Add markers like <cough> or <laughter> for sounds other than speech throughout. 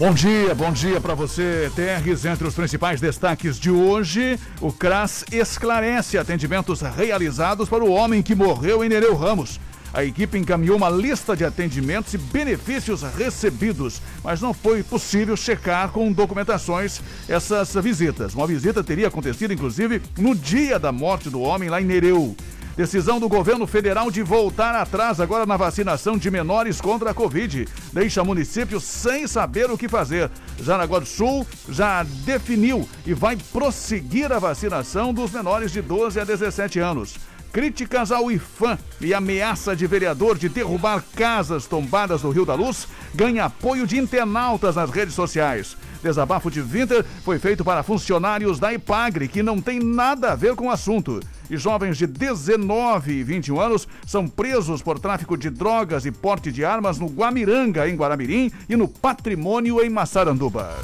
Bom dia, bom dia para você, TRs. Entre os principais destaques de hoje, o CRAS esclarece atendimentos realizados para o homem que morreu em Nereu Ramos. A equipe encaminhou uma lista de atendimentos e benefícios recebidos, mas não foi possível checar com documentações essas visitas. Uma visita teria acontecido, inclusive, no dia da morte do homem lá em Nereu. Decisão do governo federal de voltar atrás agora na vacinação de menores contra a Covid. Deixa municípios sem saber o que fazer. Jaraguá do Sul já definiu e vai prosseguir a vacinação dos menores de 12 a 17 anos. Críticas ao IFAM e ameaça de vereador de derrubar casas tombadas no Rio da Luz ganha apoio de internautas nas redes sociais. Desabafo de Winter foi feito para funcionários da Ipagre, que não tem nada a ver com o assunto. E jovens de 19 e 21 anos são presos por tráfico de drogas e porte de armas no Guamiranga, em Guaramirim, e no Patrimônio, em Massaranduba.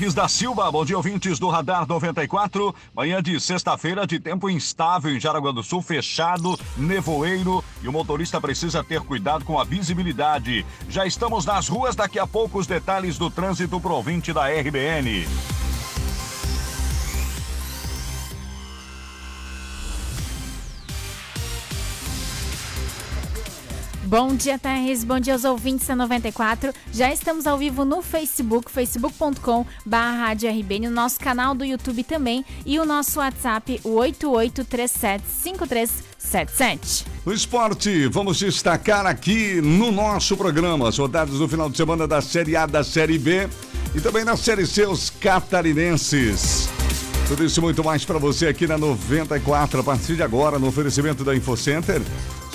Terres da Silva. Bom dia, ouvintes do Radar 94. Manhã de sexta-feira de tempo instável em Jaraguá do Sul, fechado, nevoeiro e o motorista precisa ter cuidado com a visibilidade. Já estamos nas ruas, daqui a pouco os detalhes do trânsito pro da RBN. Bom dia, Terres. Bom dia aos ouvintes da 94. Já estamos ao vivo no Facebook, facebook.com barra no nosso canal do YouTube também e o nosso WhatsApp, o 88375377. O esporte, vamos destacar aqui no nosso programa as rodadas do final de semana da Série A, da Série B e também na Série C, os catarinenses. Tudo isso muito mais para você aqui na 94, a partir de agora, no oferecimento da InfoCenter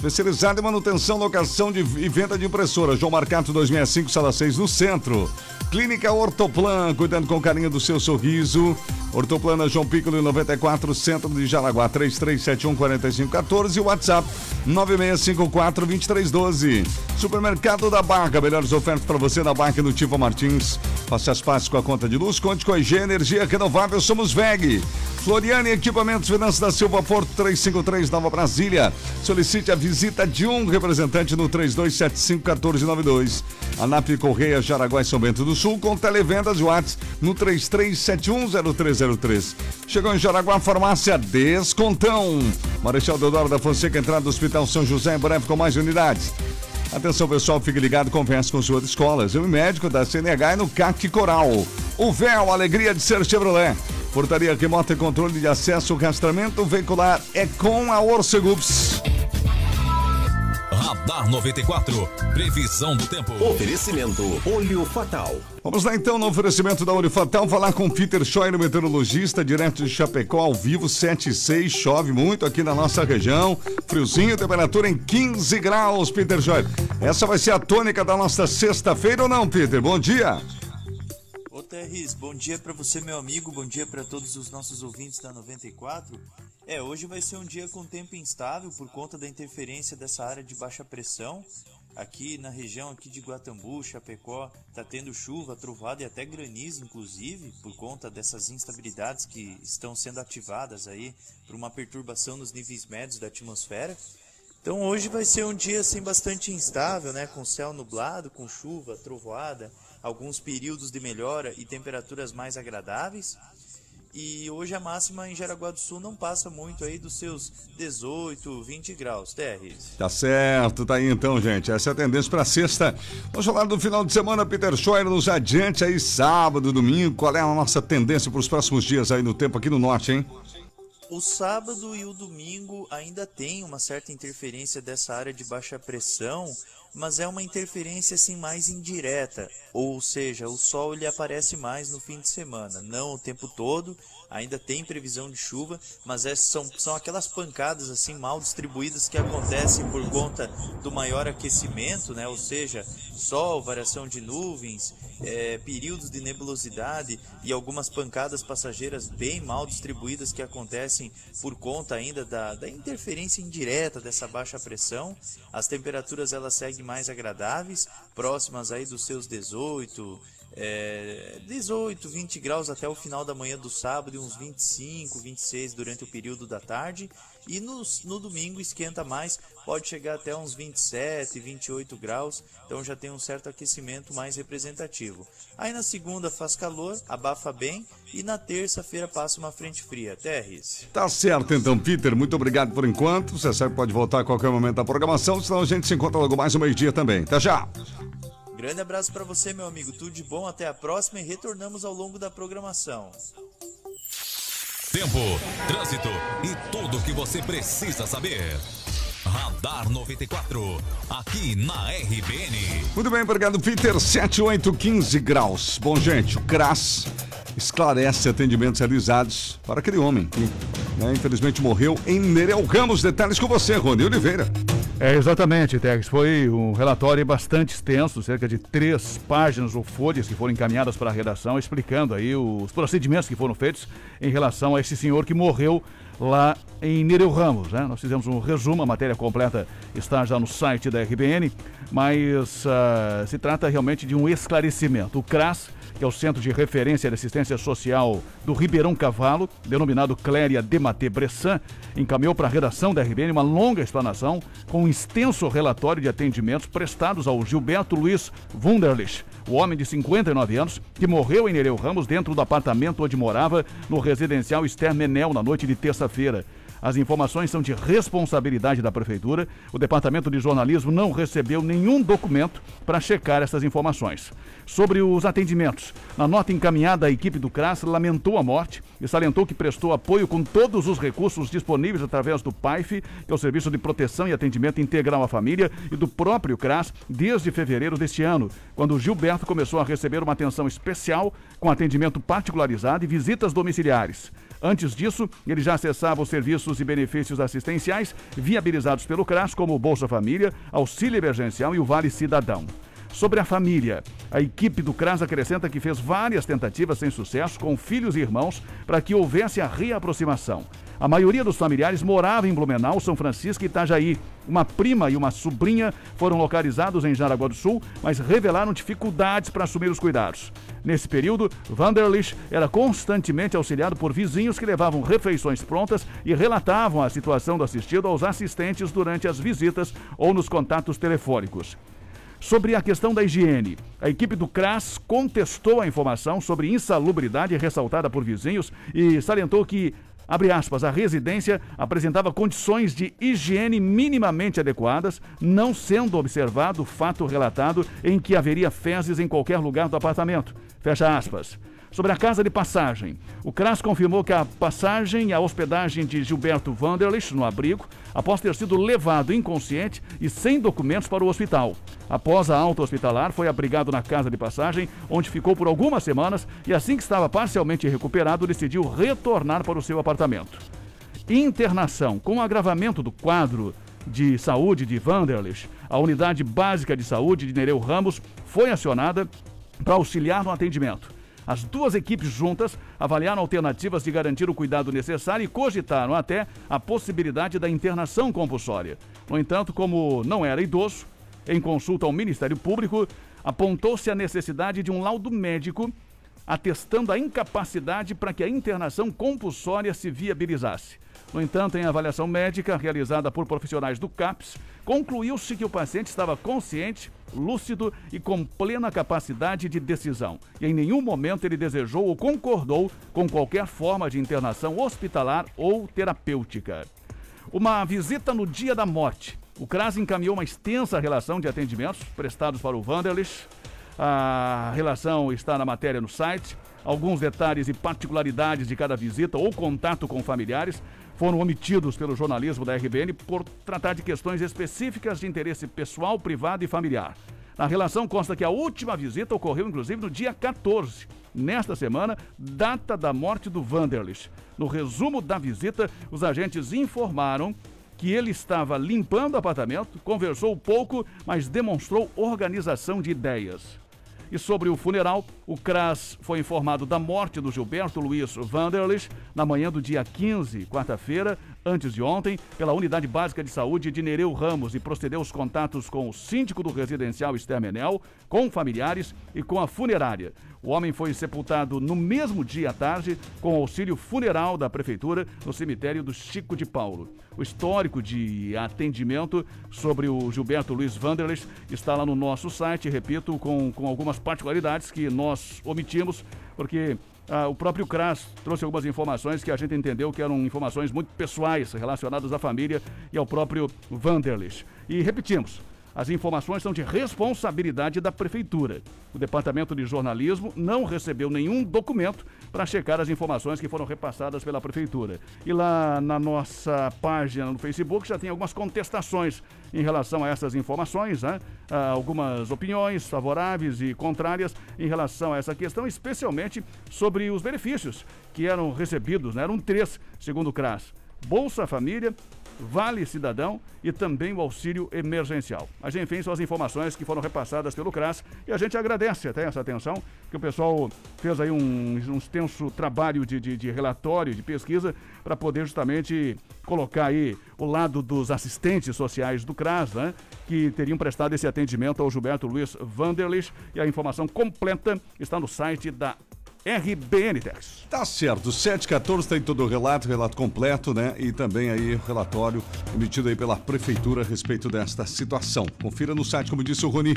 especializada em manutenção, locação de, e venda de impressora. João Marcato 265, sala 6, no centro. Clínica Ortoplan, cuidando com carinho do seu sorriso. Ortoplana João Piccolo 94, centro de Jaraguá, 3371 4514 e WhatsApp 9654 2312. Supermercado da Barca, melhores ofertas para você na Barca no Tivo Martins. Faça as pazes com a conta de luz, conte com a IG Energia Renovável, somos VEG. Floriane Equipamentos Finanças da Silva Porto 353 Nova Brasília. Solicite a visita de um representante no 3275 1492. ANAP Correia Jaraguá e São Bento do Sul com televendas WhatsApp no 33710303. Chegou em Jaraguá Farmácia Descontão. Marechal Deodoro da Fonseca, entrada do Hospital São José, em breve com mais unidades. Atenção pessoal, fique ligado, converse com suas escolas. Eu e médico da CNH e no CAC Coral. O véu, alegria de ser Chevrolet. Portaria remota e controle de acesso, rastramento veicular é com a Orcegups. Radar 94. Previsão do tempo. Oferecimento Olho Fatal. Vamos lá então no oferecimento da Olho Fatal, falar com Peter Scheuer, meteorologista, direto de Chapecó, ao vivo, 7 e 6, chove muito aqui na nossa região, friozinho, temperatura em 15 graus, Peter Scheuer. Essa vai ser a tônica da nossa sexta-feira ou não, Peter? Bom dia. Ô Terris, bom dia para você, meu amigo, bom dia para todos os nossos ouvintes da 94. É, hoje vai ser um dia com tempo instável por conta da interferência dessa área de baixa pressão. Aqui na região aqui de Guatambu, Chapecó, tá tendo chuva, trovada e até granizo, inclusive, por conta dessas instabilidades que estão sendo ativadas aí por uma perturbação nos níveis médios da atmosfera. Então hoje vai ser um dia assim bastante instável, né, com céu nublado, com chuva, trovoada, alguns períodos de melhora e temperaturas mais agradáveis. E hoje a máxima em Jaraguá do Sul não passa muito aí dos seus 18, 20 graus, Terres. Tá certo, tá aí então, gente. Essa é a tendência para sexta. Vamos falar do final de semana, Peter Scheuer nos adiante aí, sábado, domingo. Qual é a nossa tendência para os próximos dias aí no tempo aqui no norte, hein? O sábado e o domingo ainda tem uma certa interferência dessa área de baixa pressão, mas é uma interferência assim mais indireta, ou seja, o sol ele aparece mais no fim de semana, não o tempo todo. Ainda tem previsão de chuva, mas é, são, são aquelas pancadas assim mal distribuídas que acontecem por conta do maior aquecimento, né? Ou seja, sol, variação de nuvens, é, períodos de nebulosidade e algumas pancadas passageiras bem mal distribuídas que acontecem por conta ainda da, da interferência indireta dessa baixa pressão. As temperaturas elas seguem mais agradáveis, próximas aí dos seus 18, é, 18, 20 graus até o final da manhã do sábado e uns 25, 26 durante o período da tarde. E no, no domingo esquenta mais, pode chegar até uns 27, 28 graus, então já tem um certo aquecimento mais representativo. Aí na segunda faz calor, abafa bem, e na terça-feira passa uma frente fria. Terres. Tá certo então, Peter, muito obrigado por enquanto. Você sabe que pode voltar a qualquer momento da programação, senão a gente se encontra logo mais no meio-dia também. Até já! Grande abraço para você, meu amigo. Tudo de bom, até a próxima e retornamos ao longo da programação. Tempo, trânsito e tudo o que você precisa saber. Radar 94, aqui na RBN. Muito bem, obrigado, Peter. 7815 graus. Bom, gente, o CRAS esclarece atendimentos realizados para aquele homem que, né, infelizmente, morreu em Nereu Ramos. Detalhes com você, Rony Oliveira. É, exatamente, Tex. Foi um relatório bastante extenso, cerca de três páginas ou folhas que foram encaminhadas para a redação, explicando aí os procedimentos que foram feitos em relação a esse senhor que morreu lá em Nereu Ramos. Né? Nós fizemos um resumo, a matéria completa está já no site da RBN, mas uh, se trata realmente de um esclarecimento. O CRAS que é o Centro de Referência de Assistência Social do Ribeirão Cavalo, denominado Cléria Dematê Bressan, encaminhou para a redação da RBN uma longa explanação com um extenso relatório de atendimentos prestados ao Gilberto Luiz Wunderlich, o homem de 59 anos que morreu em Nereu Ramos dentro do apartamento onde morava no residencial Esther Menel na noite de terça-feira. As informações são de responsabilidade da Prefeitura. O Departamento de Jornalismo não recebeu nenhum documento para checar essas informações. Sobre os atendimentos, na nota encaminhada, a equipe do CRAS lamentou a morte e salientou que prestou apoio com todos os recursos disponíveis através do PAIF, que é o Serviço de Proteção e Atendimento Integral à Família, e do próprio CRAS desde fevereiro deste ano, quando Gilberto começou a receber uma atenção especial com atendimento particularizado e visitas domiciliares. Antes disso, ele já acessava os serviços e benefícios assistenciais viabilizados pelo CRAS, como o Bolsa Família, Auxílio Emergencial e o Vale Cidadão. Sobre a família, a equipe do CRAS acrescenta que fez várias tentativas sem sucesso com filhos e irmãos para que houvesse a reaproximação. A maioria dos familiares morava em Blumenau, São Francisco e Itajaí. Uma prima e uma sobrinha foram localizados em Jaraguá do Sul, mas revelaram dificuldades para assumir os cuidados. Nesse período, Vanderlich era constantemente auxiliado por vizinhos que levavam refeições prontas e relatavam a situação do assistido aos assistentes durante as visitas ou nos contatos telefônicos. Sobre a questão da higiene, a equipe do CRAS contestou a informação sobre insalubridade ressaltada por vizinhos e salientou que Abre aspas, a residência apresentava condições de higiene minimamente adequadas, não sendo observado o fato relatado em que haveria fezes em qualquer lugar do apartamento. Fecha aspas. Sobre a casa de passagem, o CRAS confirmou que a passagem e a hospedagem de Gilberto Vanderlich no abrigo, após ter sido levado inconsciente e sem documentos para o hospital. Após a alta hospitalar, foi abrigado na casa de passagem, onde ficou por algumas semanas e, assim que estava parcialmente recuperado, decidiu retornar para o seu apartamento. Internação com agravamento do quadro de saúde de Vanderlich, a unidade básica de saúde de Nereu Ramos foi acionada para auxiliar no atendimento. As duas equipes juntas avaliaram alternativas de garantir o cuidado necessário e cogitaram até a possibilidade da internação compulsória. No entanto, como não era idoso, em consulta ao Ministério Público, apontou-se a necessidade de um laudo médico atestando a incapacidade para que a internação compulsória se viabilizasse. No entanto, em avaliação médica realizada por profissionais do CAPS, concluiu-se que o paciente estava consciente, lúcido e com plena capacidade de decisão. E em nenhum momento ele desejou ou concordou com qualquer forma de internação hospitalar ou terapêutica. Uma visita no dia da morte. O CRAS encaminhou uma extensa relação de atendimentos prestados para o Vanderlich. A relação está na matéria no site. Alguns detalhes e particularidades de cada visita ou contato com familiares foram omitidos pelo jornalismo da RBN por tratar de questões específicas de interesse pessoal, privado e familiar. Na relação consta que a última visita ocorreu inclusive no dia 14, nesta semana, data da morte do Vanderlich. No resumo da visita, os agentes informaram que ele estava limpando o apartamento, conversou pouco, mas demonstrou organização de ideias. E sobre o funeral, o CRAS foi informado da morte do Gilberto Luiz Vanderlich na manhã do dia 15, quarta-feira, antes de ontem, pela Unidade Básica de Saúde de Nereu Ramos e procedeu os contatos com o síndico do residencial Estermenel, com familiares e com a funerária. O homem foi sepultado no mesmo dia à tarde, com auxílio funeral da Prefeitura, no cemitério do Chico de Paulo. O histórico de atendimento sobre o Gilberto Luiz Vanderles está lá no nosso site, repito, com, com algumas particularidades que nós omitimos, porque ah, o próprio CRAS trouxe algumas informações que a gente entendeu que eram informações muito pessoais relacionadas à família e ao próprio Vanderlis. E repetimos, as informações são de responsabilidade da Prefeitura. O Departamento de Jornalismo não recebeu nenhum documento para checar as informações que foram repassadas pela Prefeitura. E lá na nossa página no Facebook já tem algumas contestações em relação a essas informações, né? Ah, algumas opiniões favoráveis e contrárias em relação a essa questão, especialmente sobre os benefícios que eram recebidos, né? eram três, segundo o CRAS. Bolsa Família, Vale Cidadão e também o auxílio emergencial. Mas enfim, são as informações que foram repassadas pelo CRAS e a gente agradece até essa atenção, que o pessoal fez aí um, um extenso trabalho de, de, de relatório, de pesquisa, para poder justamente colocar aí o lado dos assistentes sociais do CRAS, né, que teriam prestado esse atendimento ao Gilberto Luiz Vanderlich e a informação completa está no site da RBN Tex. Tá certo, 714 tem todo o relato, relato completo, né? E também aí o relatório emitido aí pela Prefeitura a respeito desta situação. Confira no site, como disse o Roni.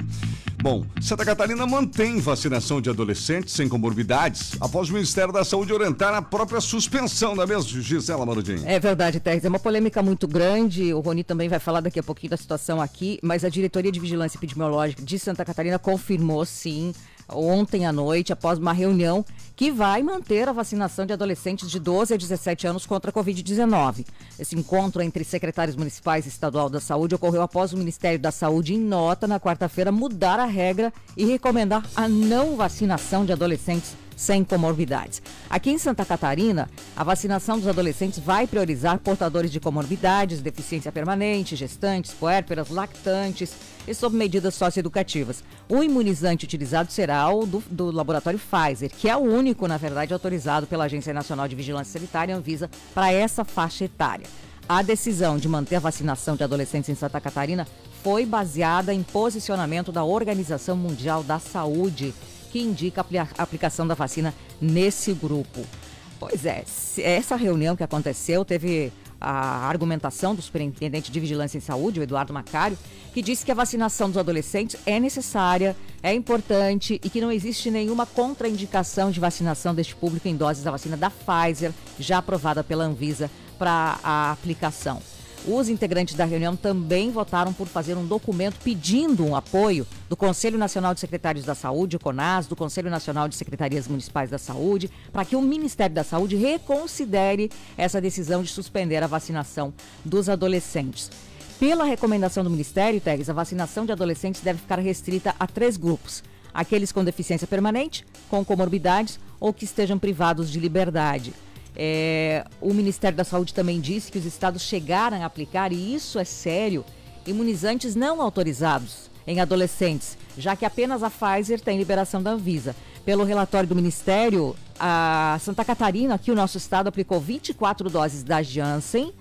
Bom, Santa Catarina mantém vacinação de adolescentes sem comorbidades após o Ministério da Saúde orientar a própria suspensão, não é mesmo, Gisela Marudinho? É verdade, Tex. É uma polêmica muito grande. O Roni também vai falar daqui a pouquinho da situação aqui, mas a Diretoria de Vigilância Epidemiológica de Santa Catarina confirmou sim ontem à noite, após uma reunião que vai manter a vacinação de adolescentes de 12 a 17 anos contra a Covid-19. Esse encontro entre secretários municipais e estadual da saúde ocorreu após o Ministério da Saúde, em nota, na quarta-feira, mudar a regra e recomendar a não vacinação de adolescentes sem comorbidades. Aqui em Santa Catarina, a vacinação dos adolescentes vai priorizar portadores de comorbidades, deficiência permanente, gestantes, puérperas, lactantes e sob medidas socioeducativas. O imunizante utilizado será o do, do laboratório Pfizer, que é o único, na verdade, autorizado pela Agência Nacional de Vigilância Sanitária, Anvisa, para essa faixa etária. A decisão de manter a vacinação de adolescentes em Santa Catarina foi baseada em posicionamento da Organização Mundial da Saúde que indica a aplicação da vacina nesse grupo. Pois é, essa reunião que aconteceu teve a argumentação do Superintendente de Vigilância em Saúde, o Eduardo Macário, que disse que a vacinação dos adolescentes é necessária, é importante e que não existe nenhuma contraindicação de vacinação deste público em doses da vacina da Pfizer, já aprovada pela Anvisa para a aplicação. Os integrantes da reunião também votaram por fazer um documento pedindo um apoio do Conselho Nacional de Secretários da Saúde, o CONAS, do Conselho Nacional de Secretarias Municipais da Saúde, para que o Ministério da Saúde reconsidere essa decisão de suspender a vacinação dos adolescentes. Pela recomendação do Ministério, Teres, a vacinação de adolescentes deve ficar restrita a três grupos: aqueles com deficiência permanente, com comorbidades ou que estejam privados de liberdade. É, o Ministério da Saúde também disse que os estados chegaram a aplicar, e isso é sério, imunizantes não autorizados em adolescentes, já que apenas a Pfizer tem liberação da Anvisa. Pelo relatório do Ministério, a Santa Catarina, aqui o nosso estado, aplicou 24 doses da Janssen,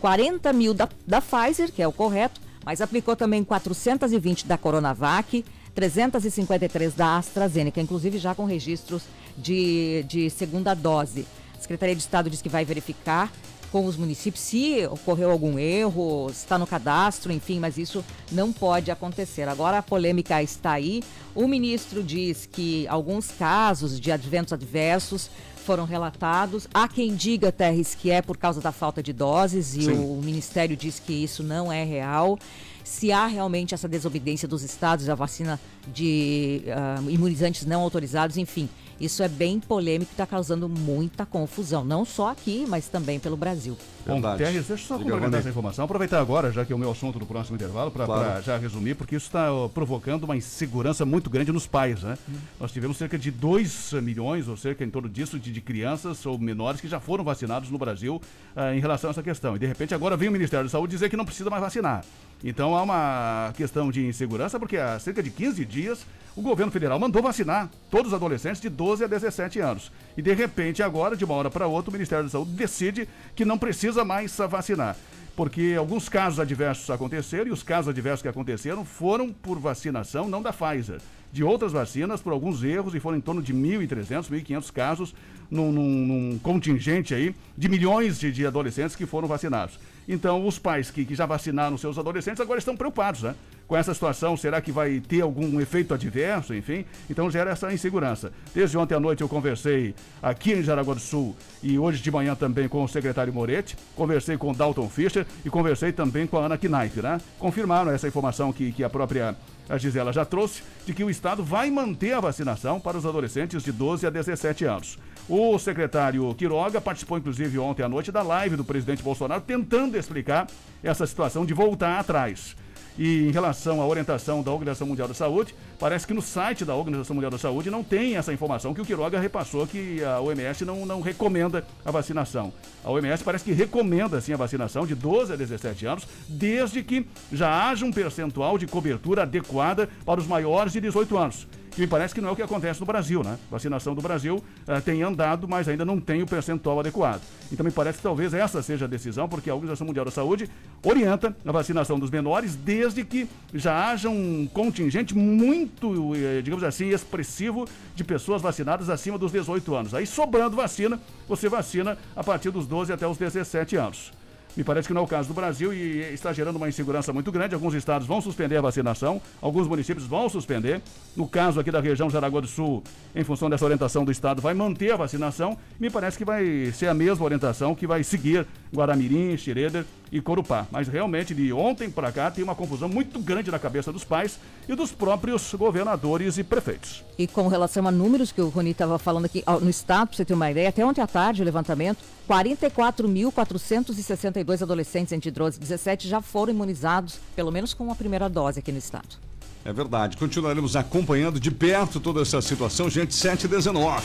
40 mil da, da Pfizer, que é o correto, mas aplicou também 420 da Coronavac, 353 da AstraZeneca, inclusive já com registros de, de segunda dose. Secretaria de Estado diz que vai verificar com os municípios se ocorreu algum erro, está no cadastro, enfim, mas isso não pode acontecer. Agora a polêmica está aí. O ministro diz que alguns casos de adventos adversos foram relatados. Há quem diga, Terres, que é por causa da falta de doses e Sim. o Ministério diz que isso não é real. Se há realmente essa desobediência dos estados à vacina de uh, imunizantes não autorizados, enfim. Isso é bem polêmico e está causando muita confusão, não só aqui, mas também pelo Brasil. Bom, Verdade. Terres, deixa eu só complementar essa informação. Aproveitar agora, já que é o meu assunto do próximo intervalo, para Claro. já resumir, porque isso está provocando uma insegurança muito grande nos pais. Né? Nós tivemos cerca de 2 milhões, ou cerca em torno disso, de, de crianças ou menores que já foram vacinados no Brasil ah, em relação a essa questão. E de repente agora vem o Ministério da Saúde dizer que não precisa mais vacinar. Então há uma questão de insegurança, porque há cerca de 15 dias o governo federal mandou vacinar todos os adolescentes de 12 a 17 anos. E de repente, agora, de uma hora para outra, o Ministério da Saúde decide que não precisa mais vacinar. Porque alguns casos adversos aconteceram e os casos adversos que aconteceram foram por vacinação, não da Pfizer, de outras vacinas, por alguns erros, e foram em torno de 1.300, 1.500 casos num, num- num contingente aí de milhões de, de adolescentes que foram vacinados. Então, os pais que, que já vacinaram seus adolescentes agora estão preocupados, né? Com essa situação, será que vai ter algum efeito adverso, enfim? Então gera essa insegurança. Desde ontem à noite eu conversei aqui em Jaraguá do Sul e hoje de manhã também com o secretário Moretti, conversei com o Dalton Fischer e conversei também com a Ana Knaip, né? Confirmaram essa informação que, que a própria a Gisela já trouxe, de que o Estado vai manter a vacinação para os adolescentes de 12 a 17 anos. O secretário Quiroga participou, inclusive, ontem à noite da live do presidente Bolsonaro, tentando explicar essa situação de voltar atrás. E em relação à orientação da Organização Mundial da Saúde, parece que no site da Organização Mundial da Saúde não tem essa informação que o Quiroga repassou que a OMS não, não recomenda a vacinação. A OMS parece que recomenda sim a vacinação de 12 a 17 anos, desde que já haja um percentual de cobertura adequada para os maiores de 18 anos. Que me parece que não é o que acontece no Brasil, né? Vacinação do Brasil eh, tem andado, mas ainda não tem o percentual adequado. Então me parece que talvez essa seja a decisão, porque a Organização Mundial da Saúde orienta a vacinação dos menores desde que já haja um contingente muito, eh, digamos assim, expressivo de pessoas vacinadas acima dos 18 anos. Aí sobrando vacina, você vacina a partir dos 12 até os 17 anos. Me parece que não é o caso do Brasil e está gerando uma insegurança muito grande. Alguns estados vão suspender a vacinação, alguns municípios vão suspender. No caso aqui da região Jaraguá do Sul, em função dessa orientação do estado, vai manter a vacinação. Me parece que vai ser a mesma orientação que vai seguir Guaramirim, Xereder e Corupá. Mas realmente, de ontem para cá, tem uma confusão muito grande na cabeça dos pais e dos próprios governadores e prefeitos. E com relação a números que o Rony estava falando aqui no estado, para você ter uma ideia, até ontem à tarde o levantamento, 44.462 adolescentes entre 12 e 17 já foram imunizados, pelo menos com a primeira dose aqui no estado. É verdade. Continuaremos acompanhando de perto toda essa situação. Gente, 719.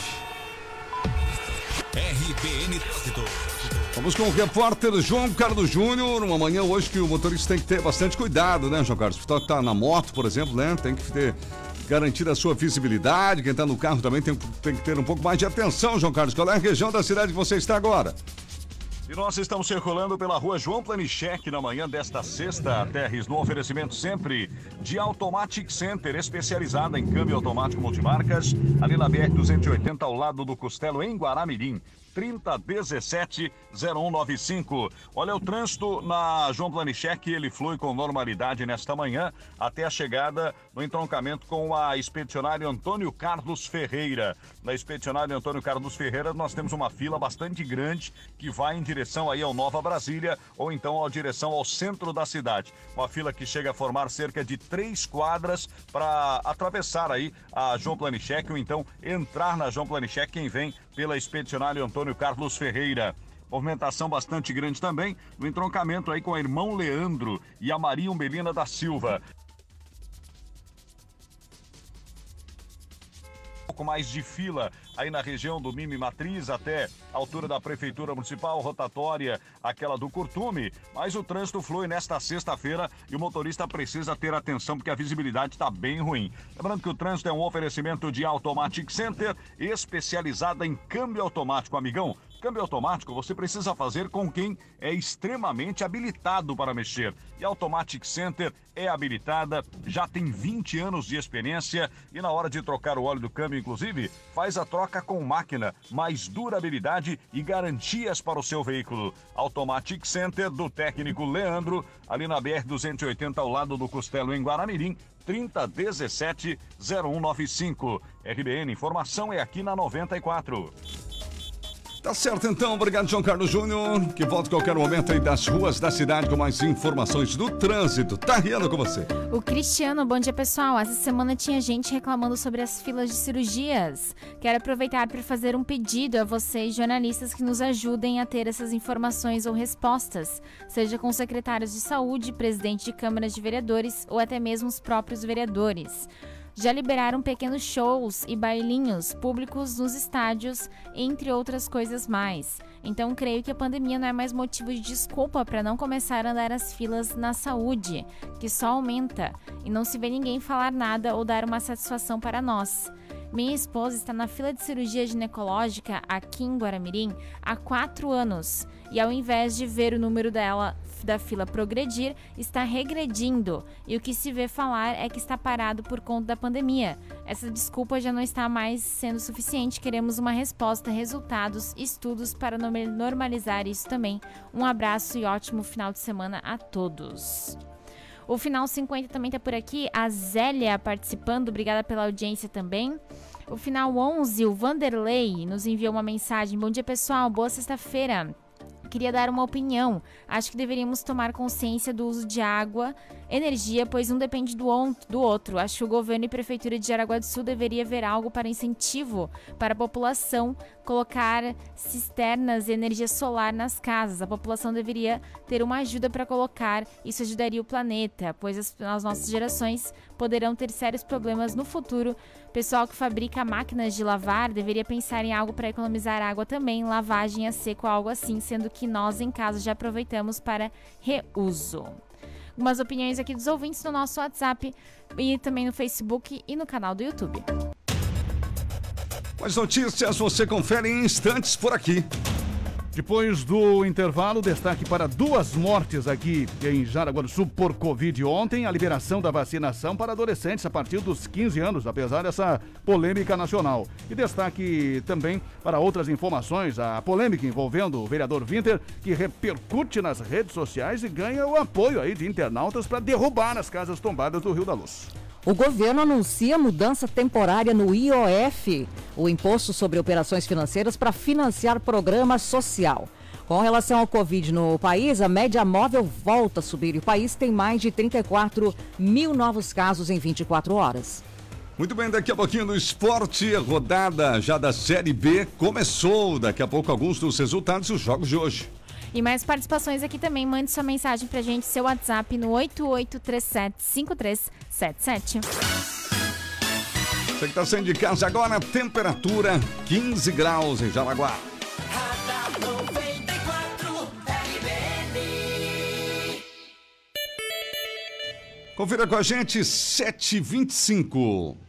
RBN Trânsito. Vamos com o repórter João Carlos Júnior. Uma manhã hoje que o motorista tem que ter bastante cuidado, né, João Carlos? O pessoal que tá na moto, por exemplo, né? Tem que ter garantir a sua visibilidade. Quem está no carro também tem, tem que ter um pouco mais de atenção, João Carlos. Qual é a região da cidade que você está agora? E nós estamos circulando pela rua João Planichek na manhã desta sexta, Terres, no oferecimento sempre de Automatic Center, especializada em câmbio automático multimarcas, ali na BR-280, ao lado do Costelo, em Guaramirim. 3017-0195. Olha, o trânsito na João Planichek, ele flui com normalidade nesta manhã, até a chegada no entroncamento com a expedicionária Antônio Carlos Ferreira. Na expedicionária Antônio Carlos Ferreira, nós temos uma fila bastante grande que vai em direção aí ao Nova Brasília ou então a direção ao centro da cidade. Uma fila que chega a formar cerca de três quadras para atravessar aí a João Planichek ou então entrar na João Planichek quem vem pela expedicionária Antônio Carlos Ferreira. Movimentação bastante grande também no entroncamento aí com a irmão Leandro e a Maria Umbelina da Silva. Pouco mais de fila aí na região do Mime Matriz até a altura da Prefeitura Municipal, rotatória, aquela do Curtume, mas o trânsito flui nesta sexta-feira e o motorista precisa ter atenção porque a visibilidade está bem ruim. Lembrando que o trânsito é um oferecimento de Automatic Center, especializada em câmbio automático, amigão. Câmbio automático você precisa fazer com quem é extremamente habilitado para mexer. E a Automatic Center é habilitada, já tem 20 anos de experiência e na hora de trocar o óleo do câmbio, inclusive, faz a troca com máquina, mais durabilidade e garantias para o seu veículo. Automatic Center do técnico Leandro, ali na BR-280 ao lado do Costelo em Guaramirim, 3017-0195. RBN, informação é aqui na 94. Tá certo então, obrigado João Carlos Júnior, que volta a qualquer momento aí das ruas da cidade com mais informações do trânsito. Tá rindo com você. O Cristiano, bom dia pessoal. Essa semana tinha gente reclamando sobre as filas de cirurgias. Quero aproveitar para fazer um pedido a vocês, jornalistas, que nos ajudem a ter essas informações ou respostas, seja com secretários de saúde, presidente de câmaras de vereadores ou até mesmo os próprios vereadores já liberaram pequenos shows e bailinhos públicos nos estádios, entre outras coisas mais. Então, creio que a pandemia não é mais motivo de desculpa para não começar a andar as filas na saúde, que só aumenta, e não se vê ninguém falar nada ou dar uma satisfação para nós. Minha esposa está na fila de cirurgia ginecológica aqui em Guaramirim há quatro anos e, ao invés de ver o número dela da fila progredir, está regredindo. E o que se vê falar é que está parado por conta da pandemia. Essa desculpa já não está mais sendo suficiente. Queremos uma resposta, resultados, estudos para normalizar isso também. Um abraço e ótimo final de semana a todos. O Final 50 também está por aqui. A Zélia participando, obrigada pela audiência também. O Final 11, o Vanderlei, nos enviou uma mensagem. Bom dia, pessoal. Boa sexta-feira. Queria dar uma opinião. Acho que deveríamos tomar consciência do uso de água, energia, pois um depende do, do outro. Acho que o governo e prefeitura de Jaraguá do Sul deveria ver algo para incentivo para a população colocar cisternas e energia solar nas casas. A população deveria ter uma ajuda para colocar. Isso ajudaria o planeta, pois as, as nossas gerações poderão ter sérios problemas no futuro. Pessoal que fabrica máquinas de lavar deveria pensar em algo para economizar água também, lavagem a seco, algo assim, sendo que nós em casa já aproveitamos para reuso. Algumas opiniões aqui dos ouvintes no nosso WhatsApp e também no Facebook e no canal do YouTube. Mais notícias você confere em instantes por aqui. Depois do intervalo, destaque para duas mortes aqui em Jaraguá do Sul por Covid ontem, a liberação da vacinação para adolescentes a partir dos 15 anos, apesar dessa polêmica nacional. E destaque também para outras informações, a polêmica envolvendo o vereador Winter, que repercute nas redes sociais e ganha o apoio aí de internautas para derrubar as casas tombadas do Rio da Luz. O governo anuncia mudança temporária no IOF, o Imposto sobre Operações Financeiras, para financiar programa social. Com relação ao Covid no país, a média móvel volta a subir e o país tem mais de 34 mil novos casos em 24 horas. Muito bem, daqui a pouquinho no esporte, rodada já da Série B começou. Daqui a pouco alguns dos resultados dos jogos de hoje. E mais participações aqui também. Mande sua mensagem pra gente, seu WhatsApp no 88375377. Você que está saindo de casa agora, temperatura 15 graus em Jaraguá. Confira com a gente, 7h25.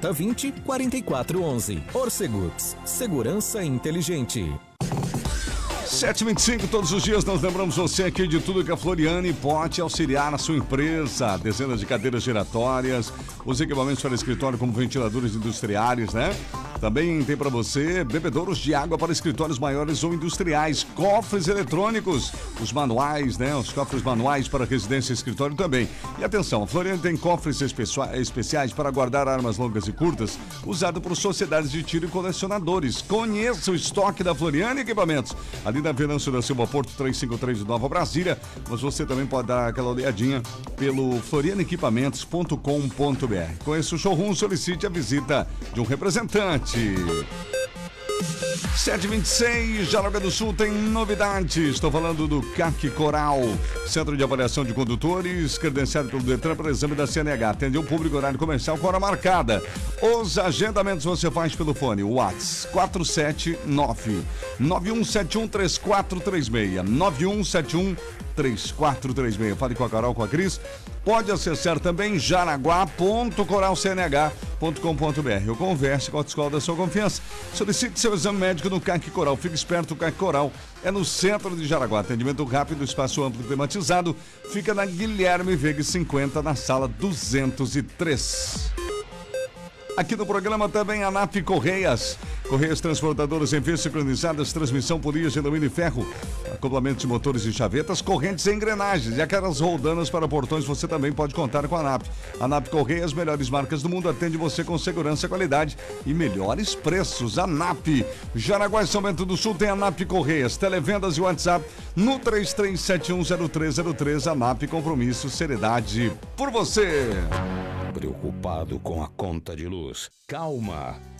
3020 4411. Orcegups, segurança inteligente. 725, todos os dias nós lembramos você aqui de tudo que a Floriane pode auxiliar a sua empresa. Dezenas de cadeiras giratórias, os equipamentos para escritório como ventiladores industriais, né? Também tem para você bebedouros de água para escritórios maiores ou industriais, cofres eletrônicos, os manuais, né? Os cofres manuais para residência e escritório também. E atenção, a Floriane tem cofres especiais para guardar armas longas e curtas, usado por sociedades de tiro e colecionadores. Conheça o estoque da Floriane Equipamentos. Ali na Venâncio da Silva Porto 353 de Nova Brasília, mas você também pode dar aquela olhadinha pelo florianequipamentos.com.br. Conheça o showroom, solicite a visita de um representante. 726, Jaraguá do Sul tem novidade. Estou falando do CAC Coral, Centro de Avaliação de Condutores, credenciado pelo Detran para exame da CNH. Atendeu o público horário comercial com hora marcada. Os agendamentos você faz pelo fone, Whats 479 9171 3436 9171 3436. Fale com a Carol, com a Cris. Pode acessar também jaraguá.coralcnh.com.br ou converse com a escola da sua confiança. Solicite seu exame médico no CAC Coral. Fique esperto, o CAC Coral é no centro de Jaraguá. Atendimento rápido, espaço amplo climatizado. Fica na Guilherme Veiga 50, na sala 203. Aqui no programa também a NAP Correias. Correias transportadoras em vias sincronizadas, transmissão por de alumínio e ferro, acoplamentos de motores e chavetas, correntes e engrenagens e aquelas roldanas para portões você também pode contar com a NAP. A NAP Correias, melhores marcas do mundo, atende você com segurança, qualidade e melhores preços. A NAP. Jaraguá e São Bento do Sul tem a NAP Correias, televendas e WhatsApp no 33710303. A NAP Compromisso, seriedade por você. Preocupado com a conta de luz? Calma!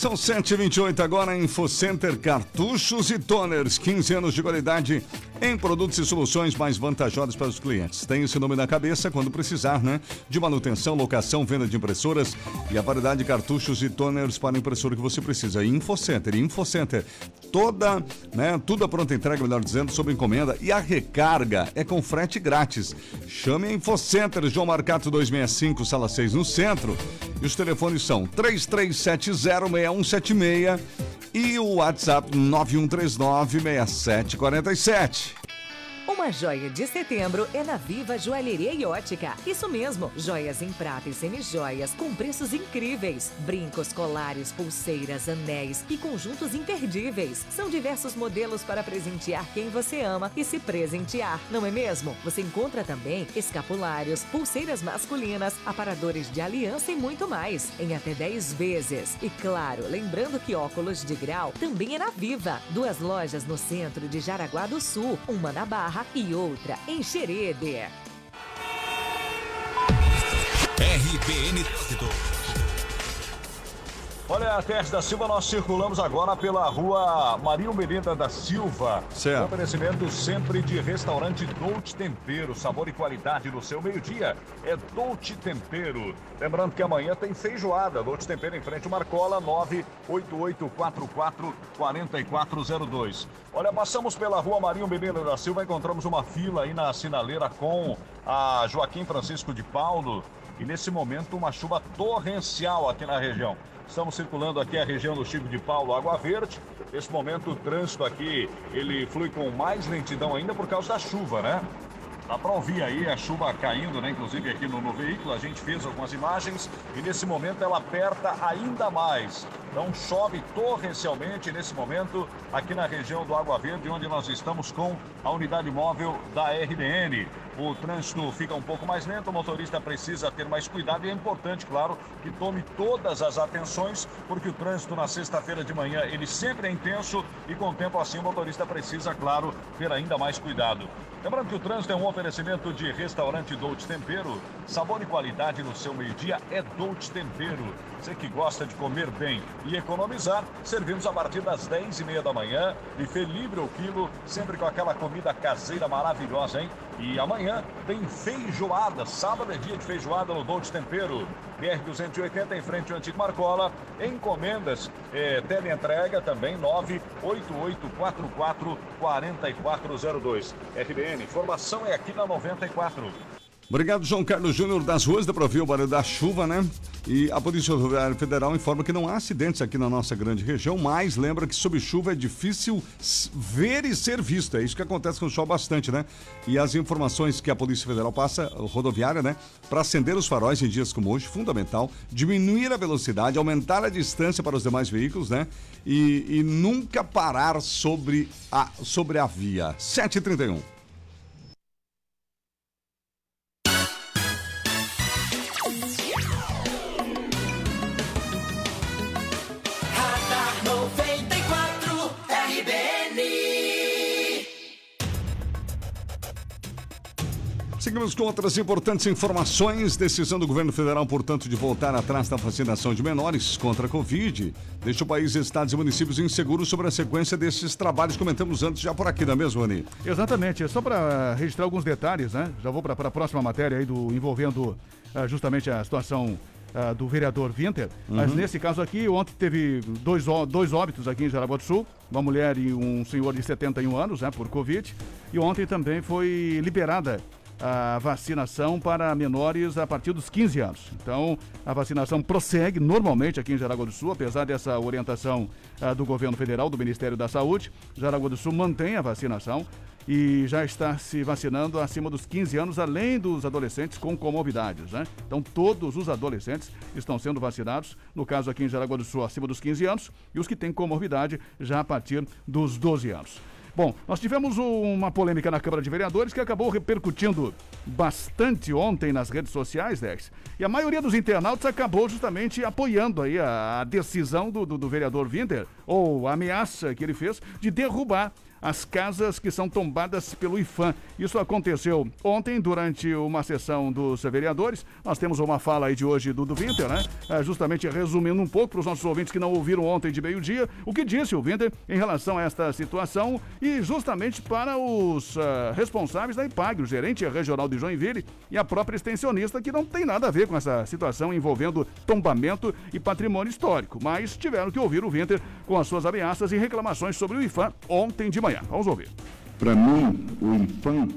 São 7h28 agora, InfoCenter Cartuchos e Toners. 15 anos de qualidade em produtos e soluções mais vantajosas para os clientes. Tem esse nome na cabeça quando precisar, né? De manutenção, locação, venda de impressoras e a variedade de cartuchos e toners para impressora que você precisa. InfoCenter, InfoCenter. Toda, né? Tudo a pronta entrega, melhor dizendo, sob encomenda e a recarga é com frete grátis. Chame a InfoCenter, João Marcato 265, sala 6 no centro. E os telefones são 33706176 e o WhatsApp 91396747. Uma joia de setembro é na Viva Joalheria e Ótica. Isso mesmo, joias em prata e semijoias com preços incríveis. Brincos, colares, pulseiras, anéis e conjuntos imperdíveis. São diversos modelos para presentear quem você ama e se presentear, não é mesmo? Você encontra também escapulários, pulseiras masculinas, aparadores de aliança e muito mais, em até 10 vezes. E claro, lembrando que óculos de grau também é na Viva. Duas lojas no centro de Jaraguá do Sul, uma na Barra e outra em Xerede. RBN Trânsito. Olha, a Teste da Silva, nós circulamos agora pela rua Marinho Melinda da Silva. Certo. Oferecimento sempre de restaurante Dolce Tempero. Sabor e qualidade no seu meio-dia é Dolce Tempero. Lembrando que amanhã tem feijoada. Dolce Tempero em frente Marcola, 988444402. Olha, passamos pela rua Marinho Melinda da Silva, encontramos uma fila aí na sinaleira com a Joaquim Francisco de Paulo. E nesse momento, uma chuva torrencial aqui na região. Estamos circulando aqui a região do Chico de Paulo, Água Verde. Nesse momento o trânsito aqui, ele flui com mais lentidão ainda por causa da chuva, né? Dá para ouvir aí a chuva caindo, né? Inclusive aqui no, no, veículo, a gente fez algumas imagens e nesse momento ela aperta ainda mais. Então chove torrencialmente nesse momento aqui na região do Água Verde, onde nós estamos com a unidade móvel da RBN o trânsito fica um pouco mais lento, o motorista precisa ter mais cuidado e é importante, claro, que tome todas as atenções, porque o trânsito na sexta-feira de manhã ele sempre é intenso e com o tempo assim o motorista precisa, claro, ter ainda mais cuidado. Lembrando que o trânsito é um oferecimento de restaurante Dolce Tempero. Sabor e qualidade no seu meio-dia é Dolce Tempero. Você que gosta de comer bem e economizar, servimos a partir das 10 e meia da manhã. Buffet livre ao quilo, sempre com aquela comida caseira maravilhosa, hein? E amanhã tem feijoada. Sábado é dia de feijoada no Dolce Tempero. BR-280 em frente ao Antigo Marcola. Encomendas, é, teleentrega também 988444402. RBN, informação é aqui na 94. Obrigado, João Carlos Júnior das ruas da Provil, barulho da chuva, né? E a Polícia Rodoviária Federal informa que não há acidentes aqui na nossa grande região, mas lembra que sob chuva é difícil ver e ser visto. É isso que acontece com o sol bastante, né? E as informações que a Polícia Federal passa, rodoviária, né? Para acender os faróis em dias como hoje, fundamental, diminuir a velocidade, aumentar a distância para os demais veículos, né? E, e nunca parar sobre a, sobre a via. 7h31. Seguimos com outras importantes informações. Decisão do governo federal, portanto, de voltar atrás da vacinação de menores contra a Covid. Deixa o país, estados e municípios inseguros sobre a sequência desses trabalhos. Comentamos antes já por aqui, não é mesmo, Ani? Exatamente. Só para registrar alguns detalhes, né? Já vou para a próxima matéria aí do envolvendo uh, justamente a situação uh, do vereador Winter. Uhum. Mas nesse caso aqui, ontem teve dois, dois óbitos aqui em Jaraguá do Sul, uma mulher e um senhor de 71 anos, né, por Covid. E ontem também foi liberada a vacinação para menores a partir dos 15 anos. Então, a vacinação prossegue normalmente aqui em Jaraguá do Sul, apesar dessa orientação uh, do governo federal, do Ministério da Saúde. Jaraguá do Sul mantém a vacinação e já está se vacinando acima dos 15 anos, além dos adolescentes com comorbidades. Né? Então, todos os adolescentes estão sendo vacinados, no caso aqui em Jaraguá do Sul, acima dos 15 anos, e os que têm comorbidade já a partir dos 12 anos. Bom, nós tivemos uma polêmica na Câmara de Vereadores que acabou repercutindo bastante ontem nas redes sociais, Dex. E a maioria dos internautas acabou justamente apoiando aí a, decisão do, do, do vereador Winter, ou a ameaça que ele fez de derrubar as casas que são tombadas pelo IFAM. Isso aconteceu ontem, durante uma sessão dos vereadores. Nós temos uma fala aí de hoje do, do Winter, né? É, justamente resumindo um pouco para os nossos ouvintes que não ouviram ontem de meio-dia, o que disse o Winter em relação a esta situação e justamente para os uh, responsáveis da IPAG, o gerente regional de Joinville e a própria extensionista, que não tem nada a ver com essa situação envolvendo tombamento e patrimônio histórico, mas tiveram que ouvir o Winter com as suas ameaças e reclamações sobre o IFAM ontem de manhã manhã. Vamos ouvir. Para mim, o IFAM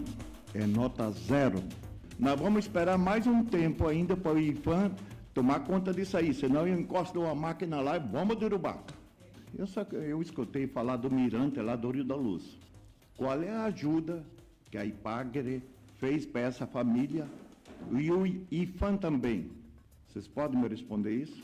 é nota zero. Nós vamos esperar mais um tempo ainda para o IFAM tomar conta disso aí, senão eu encosto uma máquina lá e vamos derrubar. Eu, só, eu escutei falar do Mirante lá do Rio da Luz. Qual é a ajuda que a IPAGRE fez para essa família e o IFAM também? Vocês podem me responder isso?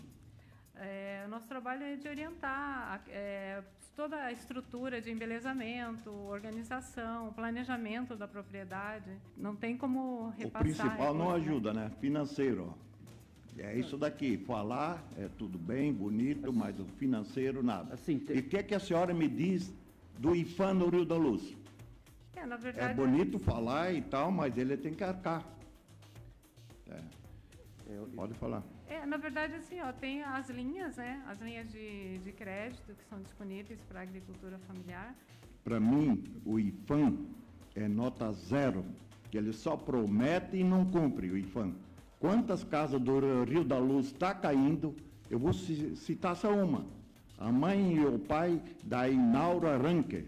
É, nosso trabalho é de orientar é, toda a estrutura de embelezamento, organização, planejamento da propriedade. Não tem como repassar. O principal não ajuda, né? Financeiro. É isso daqui. Falar é tudo bem, bonito, mas o financeiro nada. Assim, E o que, é que a senhora me diz do IFAM no Rio da Luz? É, na verdade, é bonito falar e tal, mas ele tem que arcar. É. Pode falar. É, na verdade, assim, ó, tem as linhas, né? As linhas de, de crédito que são disponíveis para a agricultura familiar. Para mim, o IFAM é nota zero, que ele só promete e não cumpre o IFAM. Quantas casas do Rio da Luz está caindo? Eu vou citar só uma. A mãe e o pai da Inaura Ranke.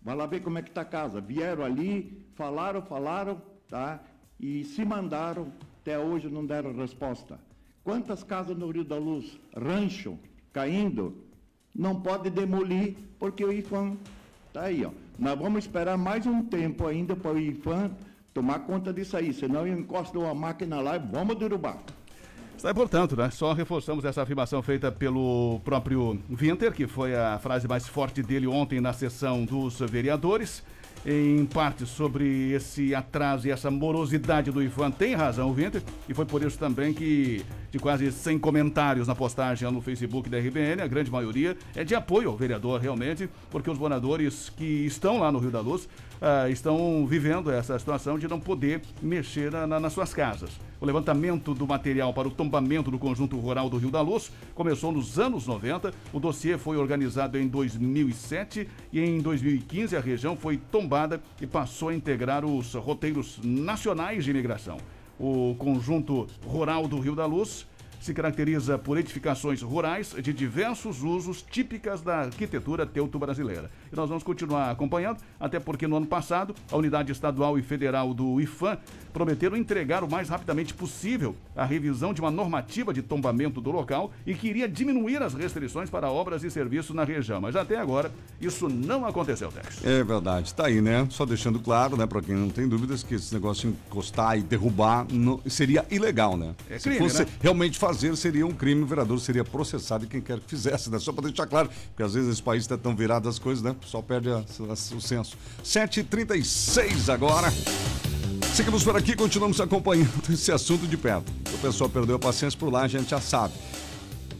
Vai lá ver como é que está a casa. Vieram ali, falaram, falaram, tá? E se mandaram, até hoje não deram resposta. Quantas casas no Rio da Luz, rancho, caindo, não pode demolir porque o IFAM está aí. Ó. Nós vamos esperar mais um tempo ainda para o IFAM tomar conta disso aí, senão eu encosto uma máquina lá e vamos derrubar. Está portanto, né? Só reforçamos essa afirmação feita pelo próprio Winter, que foi a frase mais forte dele ontem na sessão dos vereadores em parte sobre esse atraso e essa morosidade do IFAM. Tem razão Winter, e foi por isso também que, de quase 100 comentários na postagem no Facebook da RBN, a grande maioria é de apoio ao vereador, realmente, porque os moradores que estão lá no Rio da Luz uh, estão vivendo essa situação de não poder mexer na, nas suas casas. O levantamento do material para o tombamento do conjunto rural do Rio da Luz começou nos anos 90. O dossiê foi organizado em 2007 e em 2015 a região foi tombada e passou a integrar os roteiros nacionais de imigração. O conjunto rural do Rio da Luz se caracteriza por edificações rurais de diversos usos típicas da arquitetura teuto-brasileira. E nós vamos continuar acompanhando, até porque no ano passado, a Unidade Estadual e Federal do IFAM prometeram entregar o mais rapidamente possível a revisão de uma normativa de tombamento do local e que iria diminuir as restrições para obras e serviços na região. Mas até agora, isso não aconteceu, Tex. É verdade, está aí, né? Só deixando claro, né, para quem não tem dúvidas, que esse negócio de encostar e derrubar não, seria ilegal, né? É crime, Se fosse né? realmente fazer fazer seria um crime, o vereador seria processado e quem quer que fizesse, né? Só para deixar claro, porque às vezes esse país está tão virado as coisas, né? Só perde a, a, o senso. 7h36 agora. Seguimos por aqui, continuamos acompanhando <laughs> esse assunto de perto. O pessoal perdeu a paciência por lá, a gente já sabe.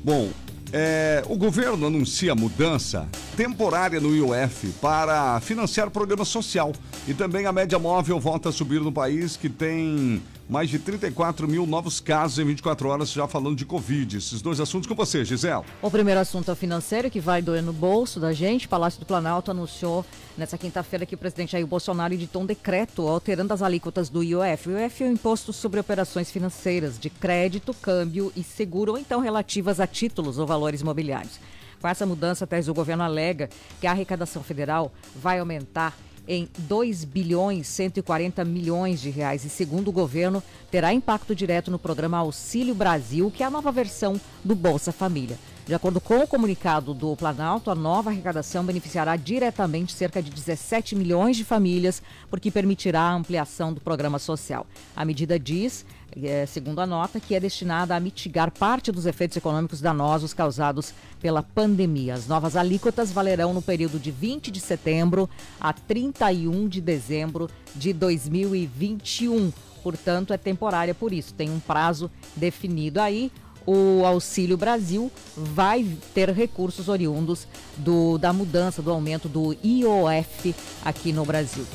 Bom, É, o governo anuncia mudança temporária no IOF para financiar programa social. E também a média móvel volta a subir no país, que tem mais de 34 mil novos casos em 24 horas, já falando de Covid. Esses dois assuntos com você, Gisele. O primeiro assunto é financeiro, que vai doer no bolso da gente. Palácio do Planalto anunciou nessa quinta-feira que o presidente Jair Bolsonaro editou um decreto alterando as alíquotas do IOF. O IOF é o imposto sobre operações financeiras de crédito, câmbio e seguro, ou então relativas a títulos ou valores mobiliários. Com essa mudança, Tese, o governo alega que a arrecadação federal vai aumentar em 2 bilhões 140 milhões de reais e segundo o governo terá impacto direto no programa Auxílio Brasil, que é a nova versão do Bolsa Família. De acordo com o comunicado do Planalto, a nova arrecadação beneficiará diretamente cerca de 17 milhões de famílias, porque permitirá a ampliação do programa social. A medida diz, é, segundo a nota, que é destinada a mitigar parte dos efeitos econômicos danosos causados pela pandemia. As novas alíquotas valerão no período de 20 de setembro a 31 de dezembro de 2021. Portanto, é temporária por isso, tem um prazo definido aí o Auxílio Brasil vai ter recursos oriundos do, da mudança, do aumento do IOF aqui no Brasil.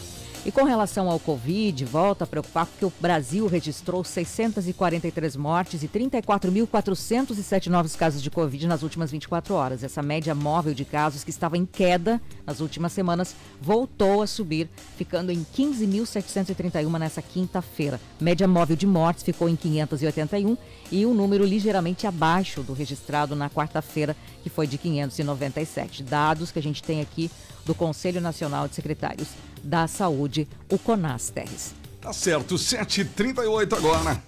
E com relação ao Covid, volta a preocupar porque o Brasil registrou 643 mortes e 34.407 novos casos de Covid nas últimas 24 horas. Essa média móvel de casos que estava em queda nas últimas semanas voltou a subir, ficando em 15.731 nessa quinta-feira. Média móvel de mortes ficou em 581 e um número ligeiramente abaixo do registrado na quarta-feira, que foi de 597. Dados que a gente tem aqui do Conselho Nacional de Secretários da Saúde, o CONAS Terres. Tá certo, 7h38 agora.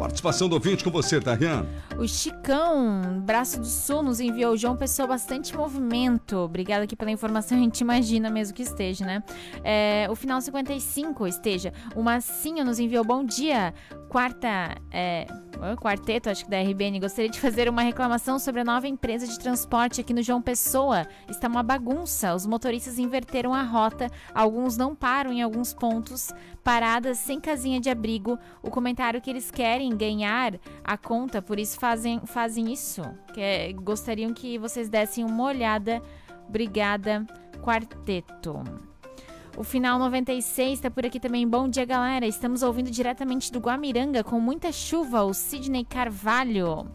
Participação do ouvinte com você, Tarian. O Chicão, Braço do Sul, nos enviou. João Pessoa, bastante movimento. Obrigada aqui pela informação. A gente imagina mesmo que esteja, né? É, o final 55 esteja. O Massinho nos enviou. Bom dia. Quarta. É, quarteto, acho que da RBN. Gostaria de fazer uma reclamação sobre a nova empresa de transporte aqui no João Pessoa. Está uma bagunça. Os motoristas inverteram a rota. Alguns não param em alguns pontos. Paradas sem casinha de abrigo. O comentário que eles querem ganhar a conta, por isso fazem, fazem isso. Que é, gostariam que vocês dessem uma olhada. Obrigada, quarteto. O final 96 está por aqui também. Bom dia, galera. Estamos ouvindo diretamente do Guamiranga com muita chuva. O Sidney Carvalho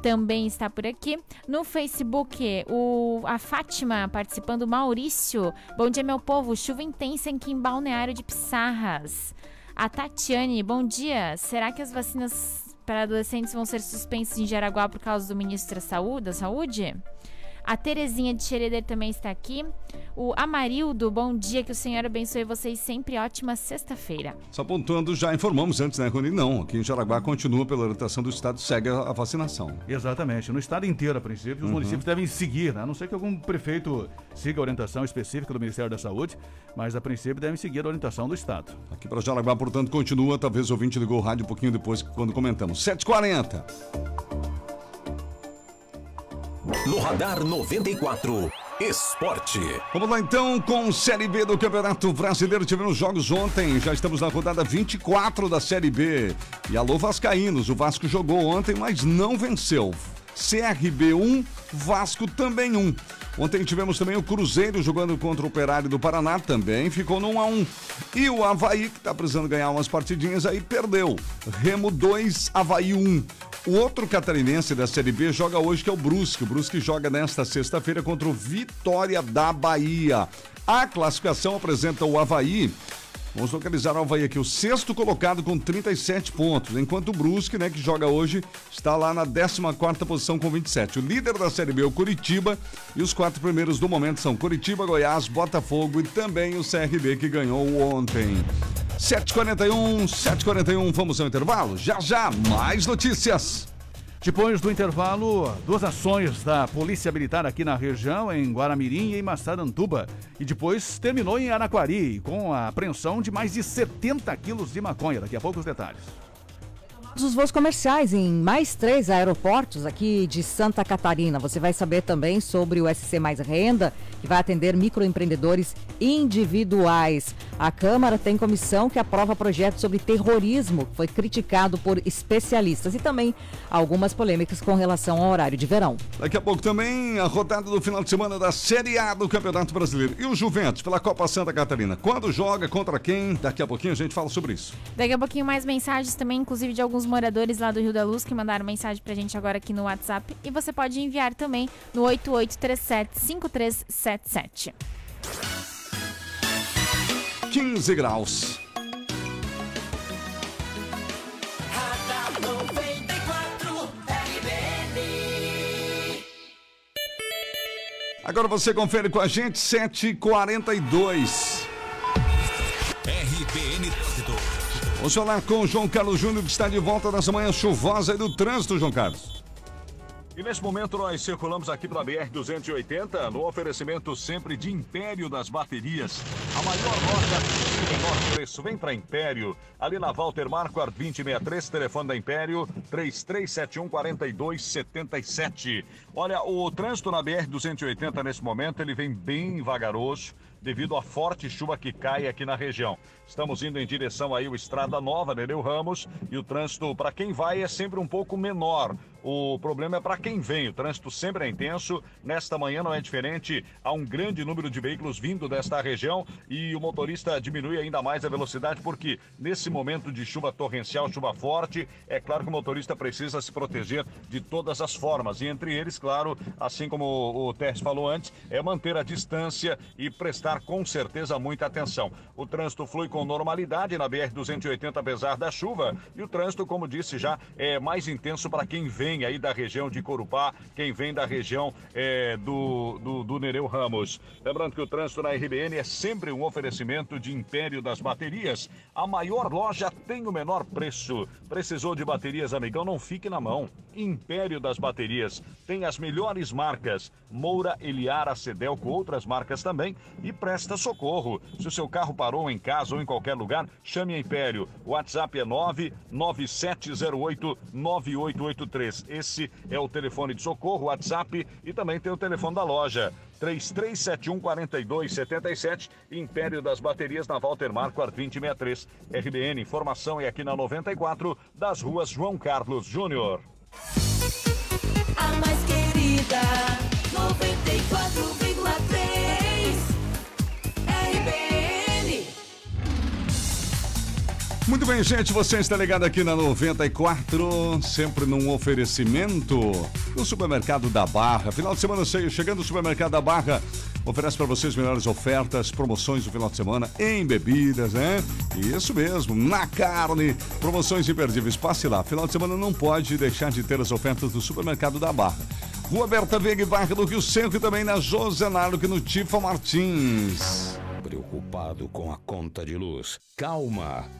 também está por aqui. No Facebook, o, a Fátima participando, Maurício. Bom dia, meu povo. Chuva intensa aqui em Balneário de Pissarras. A Tatiane, bom dia. Será que as vacinas para adolescentes vão ser suspensas em Jaraguá por causa do ministro da Saúde? Da saúde? A Terezinha de Xereder também está aqui. O Amarildo, bom dia, que o Senhor abençoe vocês sempre. Ótima sexta-feira. Só apontando, já informamos antes, né, Rony? Não, aqui em Jaraguá continua pela orientação do Estado, segue a, vacinação. Exatamente. No Estado inteiro, a princípio, os uhum. municípios devem seguir, né? a não ser que algum prefeito siga a orientação específica do Ministério da Saúde, mas a princípio devem seguir a orientação do Estado. Aqui para Jaraguá, portanto, continua. Talvez o ouvinte ligou o rádio um pouquinho depois, quando comentamos. 7h40. No Radar 94. Esporte. Vamos lá então com Série B do Campeonato Brasileiro. Tivemos jogos ontem, já estamos na rodada 24 da Série B. E alô Vascaínos, o Vasco jogou ontem, mas não venceu. CRB 1, Vasco também 1. Ontem tivemos também o Cruzeiro jogando contra o Operário do Paraná, também ficou no 1 a 1. E o Havaí, que está precisando ganhar umas partidinhas aí, perdeu. Remo 2, Havaí 1. O outro catarinense da Série B joga hoje, que é o Brusque. O Brusque joga nesta sexta-feira contra o Vitória da Bahia. A classificação apresenta o Havaí. Vamos localizar o Havaí aqui, o sexto colocado com 37 pontos, enquanto o Brusque, né, que joga hoje, está lá na 14 posição com 27. O líder da Série B é o Curitiba e os quatro primeiros do momento são Curitiba, Goiás, Botafogo e também o CRB que ganhou ontem. 7h41, 7h41, vamos ao intervalo? Já já, mais notícias. Depois do intervalo, duas ações da Polícia Militar aqui na região, em Guaramirim e em Massaranduba. E depois terminou em Araquari, com a apreensão de mais de 70 quilos de maconha. Daqui a pouco os detalhes. Os voos comerciais em mais três aeroportos aqui de Santa Catarina. Você vai saber também sobre o SC Mais Renda, que vai atender microempreendedores individuais. A Câmara tem comissão que aprova projeto sobre terrorismo, que foi criticado por especialistas, e também algumas polêmicas com relação ao horário de verão. Daqui a pouco também a rodada do final de semana da Série A do Campeonato Brasileiro. E o Juventus pela Copa Santa Catarina. Quando joga, contra quem? Daqui a pouquinho a gente fala sobre isso. Daqui a pouquinho mais mensagens também, inclusive de alguns moradores lá do Rio da Luz que mandaram mensagem pra gente agora aqui no WhatsApp. E você pode enviar também no 8837-5377. 15 graus. Agora você confere com a gente, 7h42. RBN. Vamos falar com o João Carlos Júnior, que está de volta nessa manhã chuvosa aí do trânsito, João Carlos. E nesse momento nós circulamos aqui pela BR-280, no oferecimento sempre de Império das Baterias. A maior loja o menor preço. Vem para Império, ali na Walter Marquardt 2063, telefone da Império, 3371-4277. Olha, o trânsito na BR-280 nesse momento, ele vem bem vagaroso devido à forte chuva que cai aqui na região. Estamos indo em direção aí ao Estrada Nova, Nereu Ramos, e o trânsito para quem vai é sempre um pouco menor. O problema é para quem vem. O trânsito sempre é intenso. Nesta manhã não é diferente. Há um grande número de veículos vindo desta região e o motorista diminui ainda mais a velocidade porque nesse momento de chuva torrencial, chuva forte, é claro que o motorista precisa se proteger de todas as formas. E entre eles, claro, assim como o Tess falou antes, é manter a distância e prestar com certeza muita atenção. O trânsito flui com normalidade na BR-280 apesar da chuva e o trânsito, como disse já, é mais intenso para quem vem vem aí da região de Corupá, quem vem da região é, do, do, do Nereu Ramos. Lembrando que o trânsito na RBN é sempre um oferecimento de Império das Baterias. A maior loja tem o menor preço. Precisou de baterias, amigão? Não fique na mão. Império das Baterias tem as melhores marcas. Moura, Eliara, Cedelco, outras marcas também. E presta socorro. Se o seu carro parou em casa ou em qualquer lugar, chame a Império. O WhatsApp é 99708 9883. Esse é o telefone de socorro, WhatsApp e também tem o telefone da loja. 3371 4277, Império das Baterias na Walter Marco, 2063. RBN, informação é aqui na 94, das ruas João Carlos Júnior. A mais querida, 94,3 RBN. Muito bem, gente, você está ligado aqui na 94, sempre num oferecimento do Supermercado da Barra. Final de semana cheio, chegando o Supermercado da Barra, oferece para vocês melhores ofertas, promoções do final de semana em bebidas, né? Isso mesmo, na carne, promoções imperdíveis. Passe lá, final de semana não pode deixar de ter as ofertas do Supermercado da Barra. Rua Berta Veiga e Barra do Rio Centro e também na Josenardo, que no Tifa Martins. Preocupado com a conta de luz? Calma!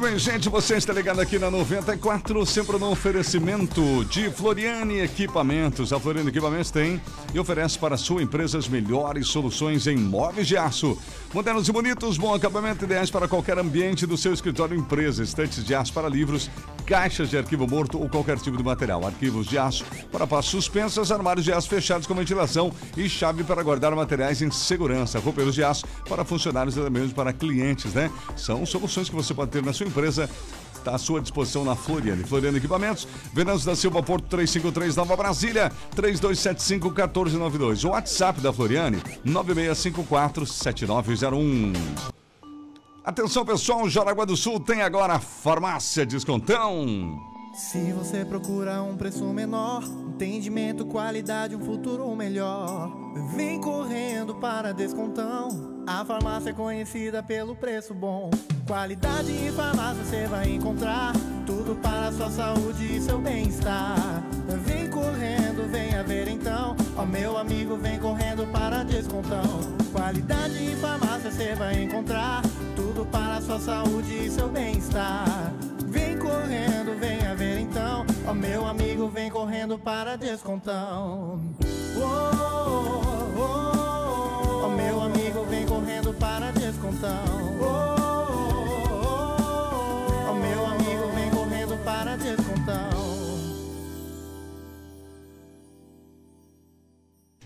Muito bem, gente, você está ligado aqui na 94, sempre no oferecimento de Floriane Equipamentos. A Floriane Equipamentos tem e oferece para sua empresa as melhores soluções em móveis de aço. Modernos e bonitos, bom acabamento, ideais para qualquer ambiente do seu escritório ou empresa. Estantes de aço para livros, caixas de arquivo morto ou qualquer tipo de material. Arquivos de aço para passos suspensas, armários de aço fechados com ventilação e chave para guardar materiais em segurança. Roupeiros de aço para funcionários e também para clientes, né? São soluções que você pode ter na sua empresa está à sua disposição na Floriane. Floriane Equipamentos, Venâncio da Silva Porto 353 Nova Brasília, 3275 1492. O WhatsApp da Floriane, 9654 7901. Atenção pessoal, Jaraguá do Sul tem agora Farmácia Descontão. Se você procura um preço menor, entendimento, qualidade, um futuro melhor, vem correndo para Descontão. A farmácia é conhecida pelo preço bom. Qualidade em farmácia você vai encontrar. Tudo para sua saúde e seu bem-estar. Vem correndo, venha ver então. Ó meu amigo, vem correndo para descontão. Qualidade em farmácia você vai encontrar. Tudo para a sua saúde e seu bem-estar. Vem correndo, venha ver então. Ó meu amigo, vem correndo para descontão. Oh, oh, oh, oh. Ó meu amigo, vem correndo para descontão. Oh, oh,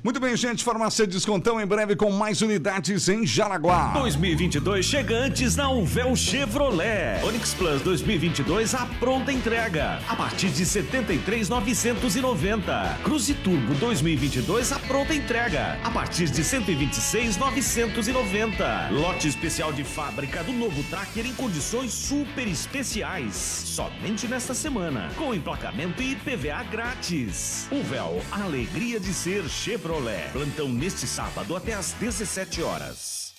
Muito bem, gente. Farmácia Descontão em breve com mais unidades em Jaraguá. 2022 chega antes na Uvel Chevrolet. Onix Plus 2022 a pronta entrega a partir de 73,990. Cruze Turbo 2022 a pronta entrega a partir de 126,990. Lote especial de fábrica do novo Tracker em condições super especiais. Somente nesta semana com emplacamento e IPVA grátis. Uvel, alegria de ser Chevrolet. Plantão neste sábado até às 17 horas.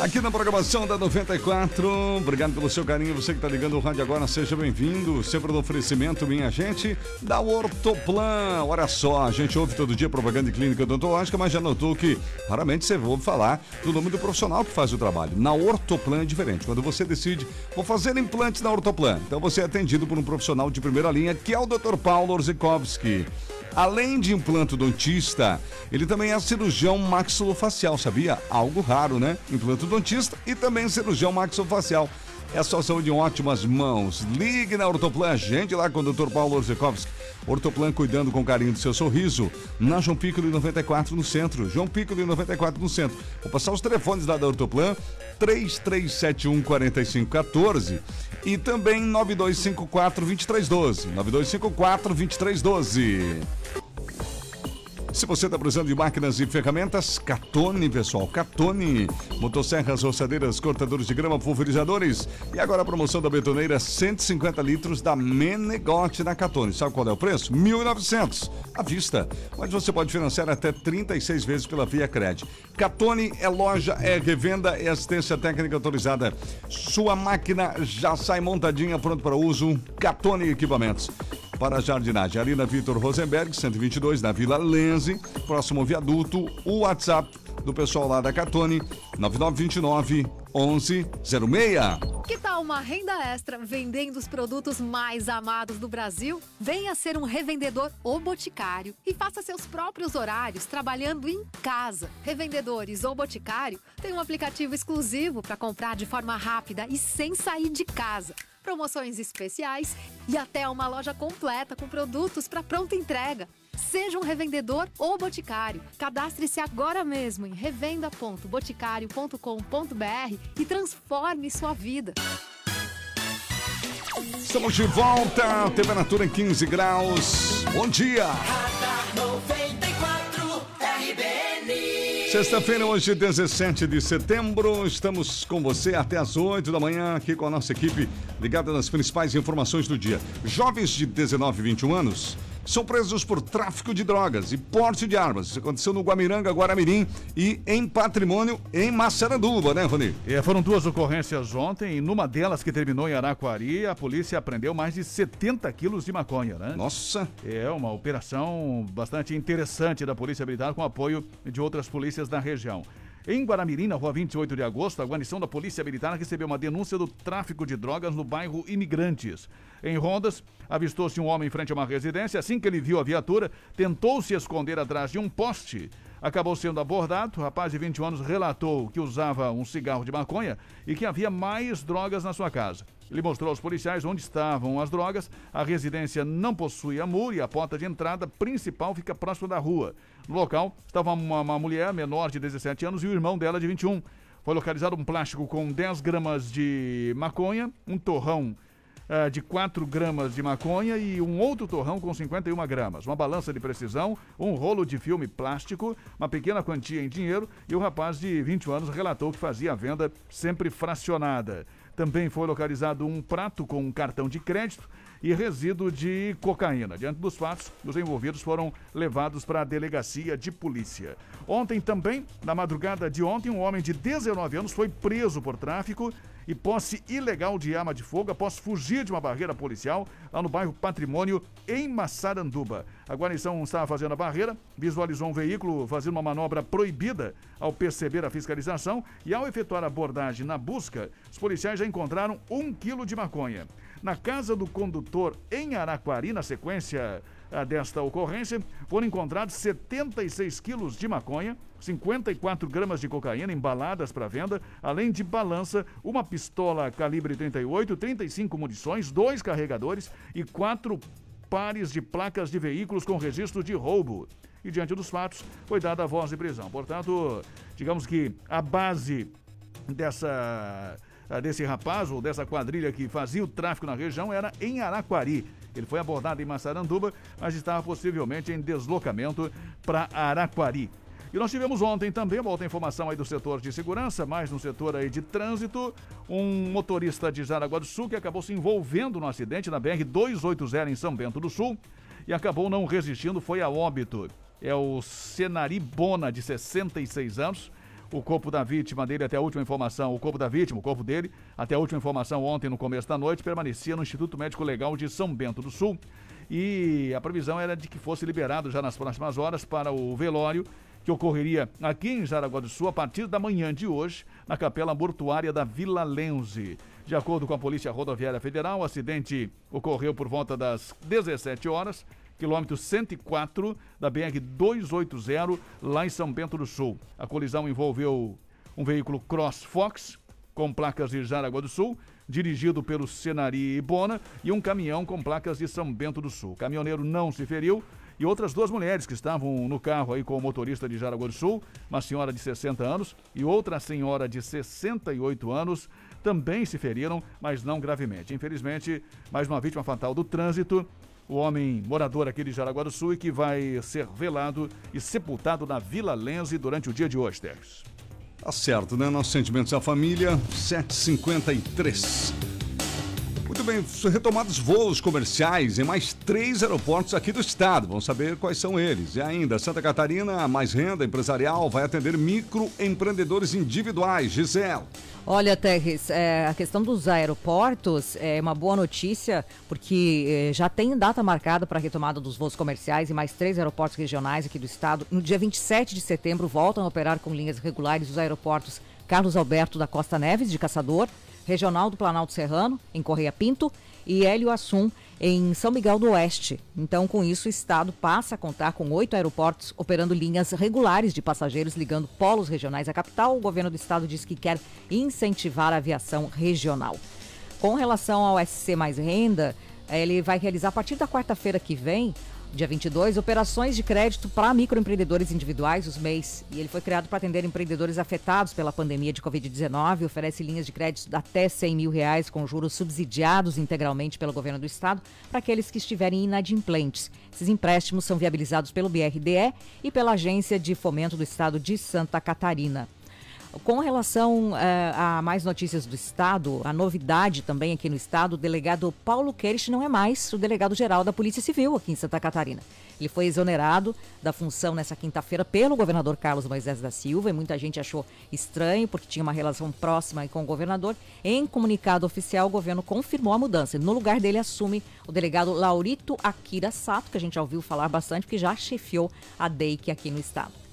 Aqui na programação da 94, obrigado pelo seu carinho. Você que está ligando o rádio agora, seja bem-vindo. Sempre no oferecimento, minha gente, da Ortoplan. Olha só, a gente ouve todo dia propaganda de clínica odontológica, mas já notou que raramente você ouve falar do nome do profissional que faz o trabalho. Na Ortoplan é diferente. Quando você decide, vou fazer implantes na Ortoplan. Então você é atendido por um profissional de primeira linha, que é o Dr. Paulo Orzikowski. Além de implantodontista, ele também é cirurgião maxilofacial, sabia? Algo raro, né? Implantodontista e também cirurgião maxilofacial. É só saúde em ótimas mãos. Ligue na Ortoplan, gente lá com o Dr. Paulo Orzekovski. Ortoplan cuidando com carinho do seu sorriso. Na João Piccoli 94 no centro. João Piccoli 94 no centro. Vou passar os telefones lá da Ortoplan. 3371 4514 e também 9254 2312. 9254 2312. Se você está precisando de máquinas e ferramentas, Catone, pessoal. Catone. Motosserras, roçadeiras, cortadores de grama, pulverizadores. E agora a promoção da betoneira 150 litros da Menegote na Catone. Sabe qual é o preço? 1.900 à vista. Mas você pode financiar até 36 vezes pela Via Cred. Catone é loja, é revenda, é assistência técnica autorizada. Sua máquina já sai montadinha, pronto para uso. Catone Equipamentos para a jardinagem. Ali na Vitor Rosenberg, 122, na Vila Lenze, próximo ao viaduto. O WhatsApp do pessoal lá da Catone, 9929 1106. Que tal uma renda extra vendendo os produtos mais amados do Brasil? Venha ser um revendedor ou boticário e faça seus próprios horários trabalhando em casa. Revendedores ou boticário tem um aplicativo exclusivo para comprar de forma rápida e sem sair de casa. Promoções especiais e até uma loja completa com produtos para pronta entrega. Seja um revendedor ou boticário. Cadastre-se agora mesmo em revenda.boticário.com.br e transforme sua vida. Estamos de volta, temperatura em 15 graus. Bom dia! 94 RBN. Sexta-feira, hoje, 17 de setembro, estamos com você até as 8 da manhã, aqui com a nossa equipe ligada nas principais informações do dia. Jovens de 19 e 21 anos são presos por tráfico de drogas e porte de armas. Isso aconteceu no Guamiranga, Guaramirim e em Patrimônio, em Massaranduba, né, Rony? É, foram duas ocorrências ontem, e numa delas que terminou em Araquari, a polícia apreendeu mais de 70 quilos de maconha, né? Nossa! É uma operação bastante interessante da Polícia Militar com apoio de outras polícias da região. Em Guaramirim, na rua 28 de agosto, a guarnição da Polícia Militar recebeu uma denúncia do tráfico de drogas no bairro Imigrantes. Em Rondas, avistou-se um homem em frente a uma residência. Assim que ele viu a viatura, tentou se esconder atrás de um poste. Acabou sendo abordado. O rapaz de 21 anos relatou que usava um cigarro de maconha e que havia mais drogas na sua casa. Ele mostrou aos policiais onde estavam as drogas. A residência não possuía muro e a porta de entrada principal fica próximo da rua. No local estava uma, uma mulher menor de 17 anos e o irmão dela de 21. Foi localizado um plástico com 10 gramas de maconha, um torrão eh, de 4 gramas de maconha e um outro torrão com 51 gramas, uma balança de precisão, um rolo de filme plástico, uma pequena quantia em dinheiro e o rapaz de 21 anos relatou que fazia a venda sempre fracionada. Também foi localizado um prato com um cartão de crédito e resíduo de cocaína. Diante dos fatos, os envolvidos foram levados para a delegacia de polícia. Ontem também, na madrugada de ontem, um homem de 19 anos foi preso por tráfico e posse ilegal de arma de fogo após fugir de uma barreira policial lá no bairro Patrimônio, em Massaranduba. A guarnição estava fazendo a barreira, visualizou um veículo fazendo uma manobra proibida ao perceber a fiscalização e ao efetuar a abordagem na busca, os policiais já encontraram um quilo de maconha. Na casa do condutor em Araquari, na sequência ah, desta ocorrência, foram encontrados 76 quilos de maconha, 54 gramas de cocaína embaladas para venda, além de balança, uma pistola calibre 38, 35 munições, dois carregadores e quatro pares de placas de veículos com registro de roubo. E diante dos fatos, foi dada a voz de prisão. Portanto, digamos que a base dessa ah, desse rapaz ou dessa quadrilha que fazia o tráfico na região era em Araquari. Ele foi abordado em Massaranduba, mas estava possivelmente em deslocamento para Araquari. E nós tivemos ontem também, volta informação aí do setor de segurança, mais no setor aí de trânsito, um motorista de Jaraguá do Sul que acabou se envolvendo no acidente na BR 280 em São Bento do Sul e acabou não resistindo, foi a óbito. É o Senari Bona, de 66 anos, o corpo da vítima dele, até a última informação, o corpo da vítima, o corpo dele, até a última informação ontem, no começo da noite, permanecia no Instituto Médico Legal de São Bento do Sul. E a previsão era de que fosse liberado já nas próximas horas para o velório que ocorreria aqui em Jaraguá do Sul a partir da manhã de hoje, na capela mortuária da Vila Lenze. De acordo com a Polícia Rodoviária Federal, o acidente ocorreu por volta das 17 horas quilômetro 104 da BR 280, lá em São Bento do Sul. A colisão envolveu um veículo Cross Fox com placas de Jaraguá do Sul, dirigido pelo Senari Ibona, e um caminhão com placas de São Bento do Sul. O caminhoneiro não se feriu e outras duas mulheres que estavam no carro aí com o motorista de Jaraguá do Sul, uma senhora de 60 anos e outra senhora de 68 anos, também se feriram, mas não gravemente. Infelizmente, mais uma vítima fatal do trânsito o homem morador aqui de Jaraguá do Sul e que vai ser velado e sepultado na Vila Lenze durante o dia de hoje, Teres. Tá certo, né? Nossos sentimentos à família, 753. Muito bem, retomados voos comerciais em mais três aeroportos aqui do estado. Vamos saber quais são eles. E ainda, Santa Catarina, mais renda empresarial, vai atender microempreendedores individuais. Gisele. Olha, Terres, é, a questão dos aeroportos é uma boa notícia, porque é, já tem data marcada para a retomada dos voos comerciais e mais três aeroportos regionais aqui do estado. No dia 27 de setembro, voltam a operar com linhas regulares os aeroportos Carlos Alberto da Costa Neves, de Caçador, Regional do Planalto Serrano, em Correia Pinto, e Hélio Assum, em São Miguel do Oeste. Então, com isso, o estado passa a contar com oito aeroportos operando linhas regulares de passageiros ligando polos regionais à capital. O governo do estado diz que quer incentivar a aviação regional. Com relação ao SC Mais Renda, ele vai realizar a partir da quarta-feira que vem Dia 22, operações de crédito para microempreendedores individuais, os MEIs. E ele foi criado para atender empreendedores afetados pela pandemia de Covid-19. Oferece linhas de crédito até 100 mil reais com juros subsidiados integralmente pelo governo do estado para aqueles que estiverem inadimplentes. Esses empréstimos são viabilizados pelo BRDE e pela Agência de Fomento do Estado de Santa Catarina. Com relação uh, a mais notícias do Estado, a novidade também aqui no Estado, o delegado Paulo Queires não é mais o delegado-geral da Polícia Civil aqui em Santa Catarina. Ele foi exonerado da função nessa quinta-feira pelo governador Carlos Moisés da Silva e muita gente achou estranho porque tinha uma relação próxima com o governador. Em comunicado oficial, o governo confirmou a mudança. No lugar dele assume o delegado Laurito Akira Sato, que a gente já ouviu falar bastante, que já chefiou a DEIC aqui no estado.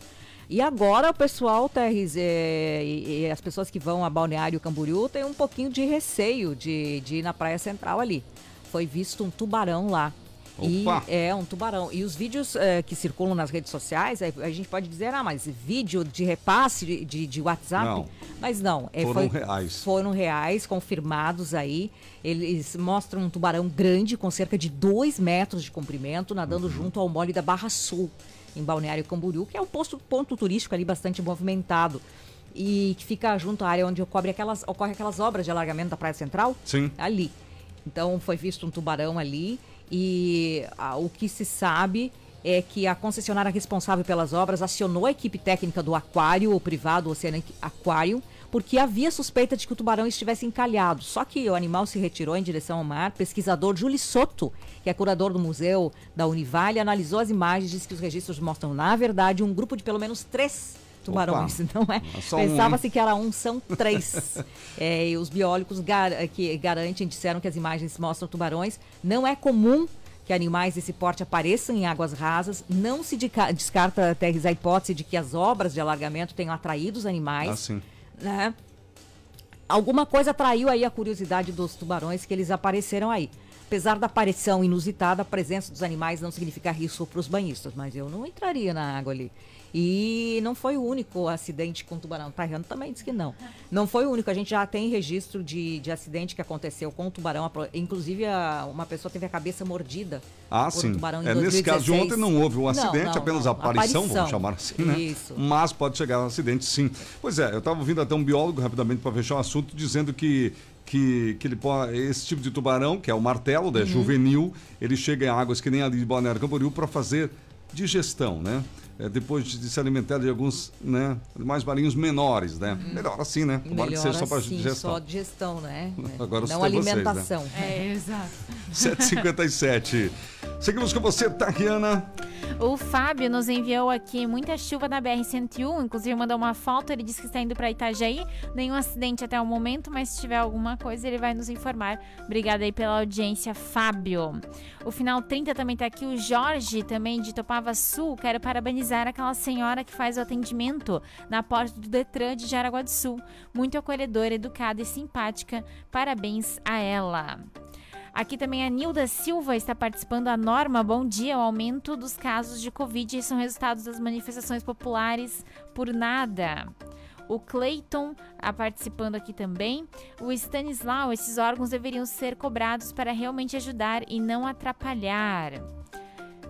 E agora o pessoal, Terres, é, e, e, as pessoas que vão a Balneário Camboriú têm um pouquinho de receio de, de ir na Praia Central ali. Foi visto um tubarão lá. Opa. E é um tubarão. E os vídeos é, que circulam nas redes sociais, a gente pode dizer, ah, mas vídeo de repasse de, de, de WhatsApp. Não. Mas não. É, foram foi, reais. Foram reais, confirmados aí. Eles mostram um tubarão grande, com cerca de 2 metros de comprimento, nadando uhum. junto ao mole da Barra Sul em Balneário Camboriú, que é um posto, ponto turístico ali bastante movimentado e que fica junto à área onde ocorre aquelas, ocorre aquelas obras de alargamento da Praia Central. Sim. Ali. Então foi visto um tubarão ali e ah, o que se sabe é que a concessionária responsável pelas obras acionou a equipe técnica do aquário, o privado Oceanic Aquarium, porque havia suspeita de que o tubarão estivesse encalhado. Só que o animal se retirou em direção ao mar. Pesquisador Júlio Soto, que é curador do museu da Univale, analisou as imagens e disse que os registros mostram, na verdade, um grupo de pelo menos três tubarões, Opa. <laughs> não é? Só um, Pensava-se que era um, são três. <laughs> É, e os biólogos gar que garantem, disseram que as imagens mostram tubarões. Não é comum que animais desse porte apareçam em águas rasas. Não se descarta, Terres, a hipótese de que as obras de alargamento tenham atraído os animais. Assim. Né? Alguma coisa atraiu aí a curiosidade dos tubarões que eles apareceram aí. Apesar da aparição inusitada, a presença dos animais não significa risco para os banhistas, mas eu não entraria na água ali. E não foi o único acidente com tubarão. O Tayano também disse que não. Não foi o único. A gente já tem registro de, de acidente que aconteceu com o tubarão. Inclusive, a- uma pessoa teve a cabeça mordida Ah, por um sim. tubarão em É, nesse caso de 2016. ontem não houve um Não, acidente, não, apenas não. a aparição, Aparição. vamos chamar assim, né? Isso. Mas pode chegar um acidente, sim. Pois é, eu estava ouvindo até um biólogo, rapidamente, para fechar o assunto, dizendo que. Que, que ele pode, esse tipo de tubarão, que é o martelo, né, Uhum. juvenil, ele chega em águas que nem ali de Balneário Camboriú para fazer digestão, né? É, depois de se alimentar de alguns né, animais marinhos menores, né? Melhor assim, né? Tomara que Melhor seja só para assim, digestão. só digestão, né? <laughs> Agora Não tem vocês, né? alimentação. É, exato. <laughs> 7h57. Seguimos com você, Tariana. O Fábio nos enviou aqui muita chuva na BR-101, inclusive mandou uma foto, ele disse que está indo para Itajaí. Nenhum acidente até o momento, mas se tiver alguma coisa ele vai nos informar. Obrigada aí pela audiência, Fábio. O final 30 também tá aqui, o Jorge, também de Topava Sul. Quero parabenizar aquela senhora que faz o atendimento na porta do Detran de Jaraguá do Sul. Muito acolhedora, educada e simpática. Parabéns a ela. Aqui também a Nilda Silva está participando. A Norma, bom dia. O aumento dos casos de Covid são resultados das manifestações populares por nada. O Clayton ah, participando aqui também. O Stanislau, esses órgãos deveriam ser cobrados para realmente ajudar e não atrapalhar.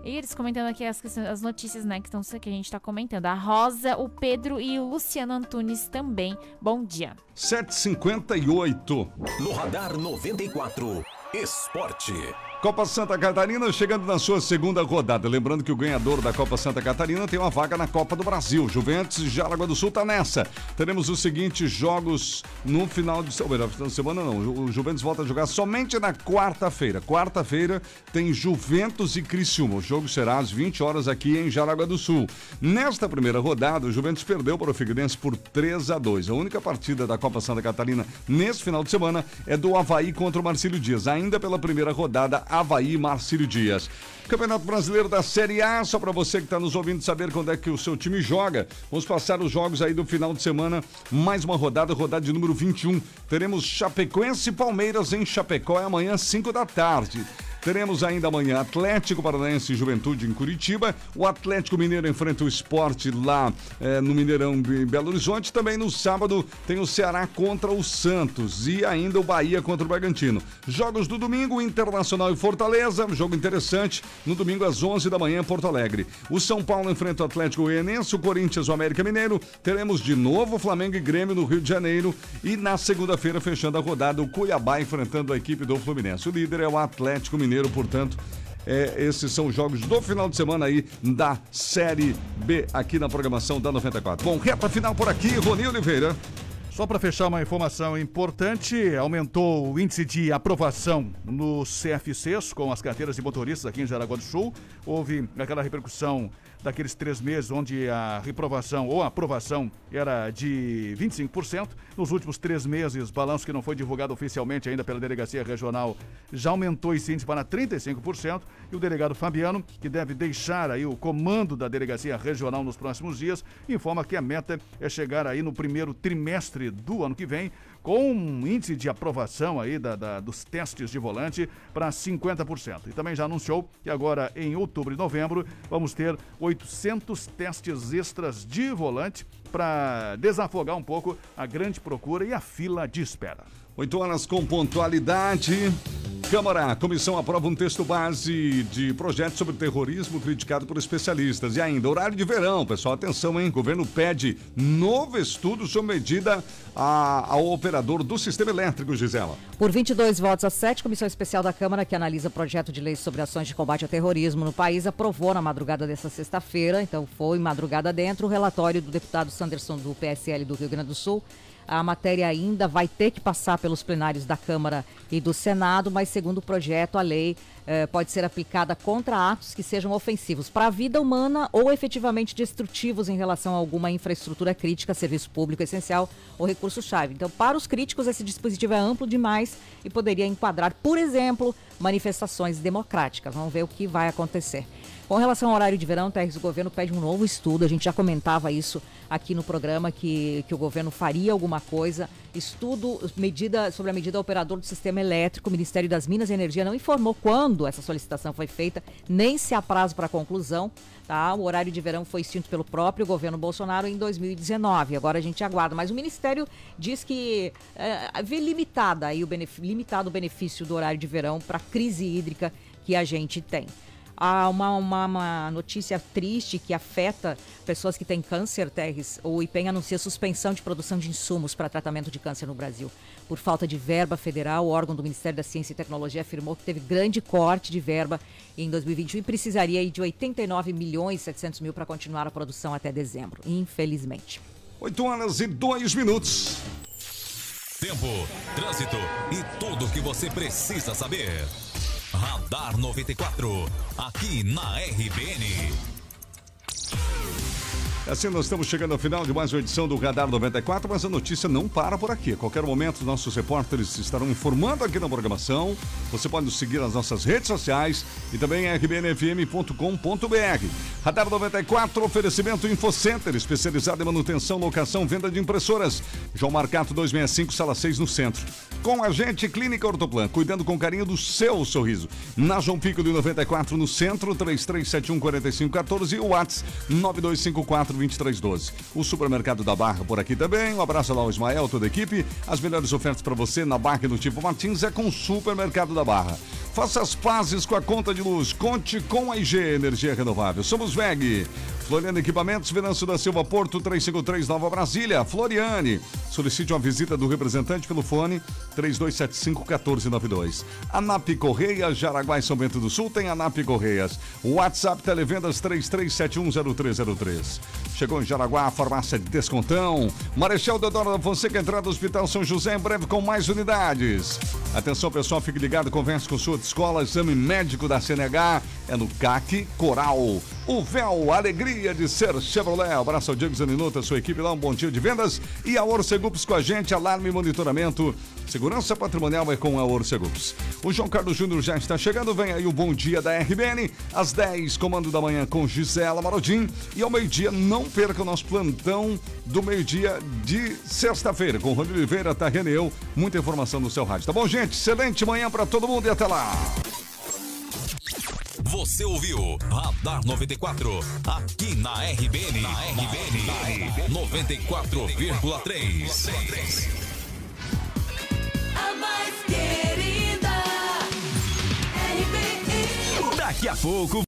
E eles comentando aqui as, as notícias né, que, estão, que a gente está comentando. A Rosa, o Pedro e o Luciano Antunes também. Bom dia. 7h58. No Radar 94, Esporte. Copa Santa Catarina chegando na sua segunda rodada. Lembrando que o ganhador da Copa Santa Catarina tem uma vaga na Copa do Brasil. Juventus e Jaraguá do Sul tá nessa. Teremos os seguintes jogos no final de semana. Final de semana não. O Juventus volta a jogar somente na quarta-feira. Quarta-feira tem Juventus e Criciúma. O jogo será às 20 horas aqui em Jaraguá do Sul. Nesta primeira rodada, o Juventus perdeu para o Figueirense por 3 a 2. A única partida da Copa Santa Catarina nesse final de semana é do Havaí contra o Marcílio Dias. Ainda pela primeira rodada, Havaí Marcílio Dias. Campeonato Brasileiro da Série A, só para você que está nos ouvindo saber quando é que o seu time joga. Vamos passar os jogos aí do final de semana. Mais uma rodada, rodada de número 21. Teremos Chapecoense e Palmeiras em Chapecó é amanhã, 5 da tarde. Teremos ainda amanhã Atlético Paranaense e Juventude em Curitiba. O Atlético Mineiro enfrenta o esporte lá eh, no Mineirão em Belo Horizonte. Também no sábado tem o Ceará contra o Santos e ainda o Bahia contra o Bragantino. Jogos do domingo, Internacional e Fortaleza. Jogo interessante. No domingo às 11 da manhã, Porto Alegre. O São Paulo enfrenta o Atlético Goianense, o Corinthians, o América Mineiro. Teremos de novo Flamengo e Grêmio no Rio de Janeiro. E na segunda-feira, fechando a rodada, o Cuiabá enfrentando a equipe do Fluminense. O líder é o Atlético Mineiro, portanto. é, esses são os jogos do final de semana aí da Série B aqui na programação da 94. Bom, reta final por aqui, Rony Oliveira. Só para fechar uma informação importante, aumentou o índice de aprovação nos CFCs com as carteiras de motoristas aqui em Jaraguá do Sul. Houve aquela repercussão daqueles três meses onde a reprovação ou a aprovação era de 25%. Nos últimos três meses, balanço que não foi divulgado oficialmente ainda pela Delegacia Regional, já aumentou esse índice para 35%. E o delegado Fabiano, que deve deixar aí o comando da Delegacia Regional nos próximos dias, informa que a meta é chegar aí no primeiro trimestre do ano que vem com um índice de aprovação aí da, da- dos testes de volante para 50%. E também já anunciou que agora em outubro e novembro vamos ter 800 testes extras de volante para desafogar um pouco a grande procura e a fila de espera. 8 horas com pontualidade. Câmara, a comissão aprova um texto base de projeto sobre terrorismo criticado por especialistas. E ainda, horário de verão, pessoal, atenção, hein? O governo pede novo estudo sobre medida a- ao operador do sistema elétrico, Gisela. Por 22 votos a 7, Comissão Especial da Câmara, que analisa projeto de lei sobre ações de combate ao terrorismo no país, aprovou na madrugada desta sexta-feira, então foi madrugada dentro, o relatório do deputado Sanderson do PSL do Rio Grande do Sul. A matéria ainda vai ter que passar pelos plenários da Câmara e do Senado, mas segundo o projeto, a lei eh, pode ser aplicada contra atos que sejam ofensivos para a vida humana ou efetivamente destrutivos em relação a alguma infraestrutura crítica, serviço público essencial ou recurso-chave. Então, para os críticos, esse dispositivo é amplo demais e poderia enquadrar, por exemplo, manifestações democráticas. Vamos ver o que vai acontecer. Com relação ao horário de verão, Terres, o governo pede um novo estudo. A gente já comentava isso aqui no programa, que, que o governo faria alguma coisa. Estudo medida, sobre a medida operador do sistema elétrico. O Ministério das Minas e Energia não informou quando essa solicitação foi feita, nem se há prazo para conclusão. Tá? O horário de verão foi extinto pelo próprio governo Bolsonaro em 2019. Agora a gente aguarda. Mas o Ministério diz que eh, vê limitada aí o limitado o benefício do horário de verão para a crise hídrica que a gente tem. Há uma, uma, uma notícia triste que afeta pessoas que têm câncer, Terres. O IPEM anuncia suspensão de produção de insumos para tratamento de câncer no Brasil. Por falta de verba federal, o órgão do Ministério da Ciência e Tecnologia afirmou que teve grande corte de verba em 2021 e precisaria de 89 milhões e 700 mil para continuar a produção até dezembro, infelizmente. 8 horas e 2 minutos. Tempo, trânsito e tudo o que você precisa saber. Radar 94, aqui na RBN. Assim, nós estamos chegando ao final de mais uma edição do Radar 94, mas a notícia não para por aqui. A qualquer momento, nossos repórteres estarão informando aqui na programação. Você pode nos seguir nas nossas redes sociais e também rbnfm.com.br. Radar 94, oferecimento InfoCenter, especializado em manutenção, locação, venda de impressoras. João Marcato 265, sala 6, no centro. Com a gente, Clínica Ortoplan, cuidando com carinho do seu sorriso. Na João Pico de 94, no centro, 33714514 e o WhatsApp 9254-2312. O Supermercado da Barra por aqui também. Um abraço lá ao Ismael, toda a equipe. As melhores ofertas para você na Barra e no Tipo Martins é com o Supermercado da Barra. Faça as pazes com a conta de luz. Conte com a IG Energia Renovável. Somos VEG. Floriano Equipamentos, Venâncio da Silva Porto, 353 Nova Brasília. Floriane. Solicite uma visita do representante pelo fone 3275-1492. ANAP Correia, Jaraguá e São Bento do Sul tem ANAP Correias. WhatsApp Televendas 33710303. Chegou em Jaraguá a farmácia de Descontão. Marechal Deodoro da Fonseca, entrada do Hospital São José, em breve com mais unidades. Atenção pessoal, fique ligado, converse com sua escola, exame médico da CNH, é no CAC Coral. O véu, alegria de ser Chevrolet. Abraço ao Diego Zaninotto, sua equipe lá, um bom dia de vendas. E a Orcegups com a gente, alarme e monitoramento. Segurança patrimonial é com a Orcegups. O João Carlos Júnior já está chegando, vem aí o bom dia da RBN. Às 10, comando da manhã com Gisela Marodim. E ao meio-dia, não perca o nosso plantão do meio-dia de sexta-feira, com Rodrigo Oliveira, Tarrene e eu. Muita informação no seu rádio. Tá bom, gente? Excelente manhã para todo mundo e até lá. Você ouviu Radar 94, aqui na RBN. Na RBN, 94,3. A mais querida. RBN. Daqui a pouco.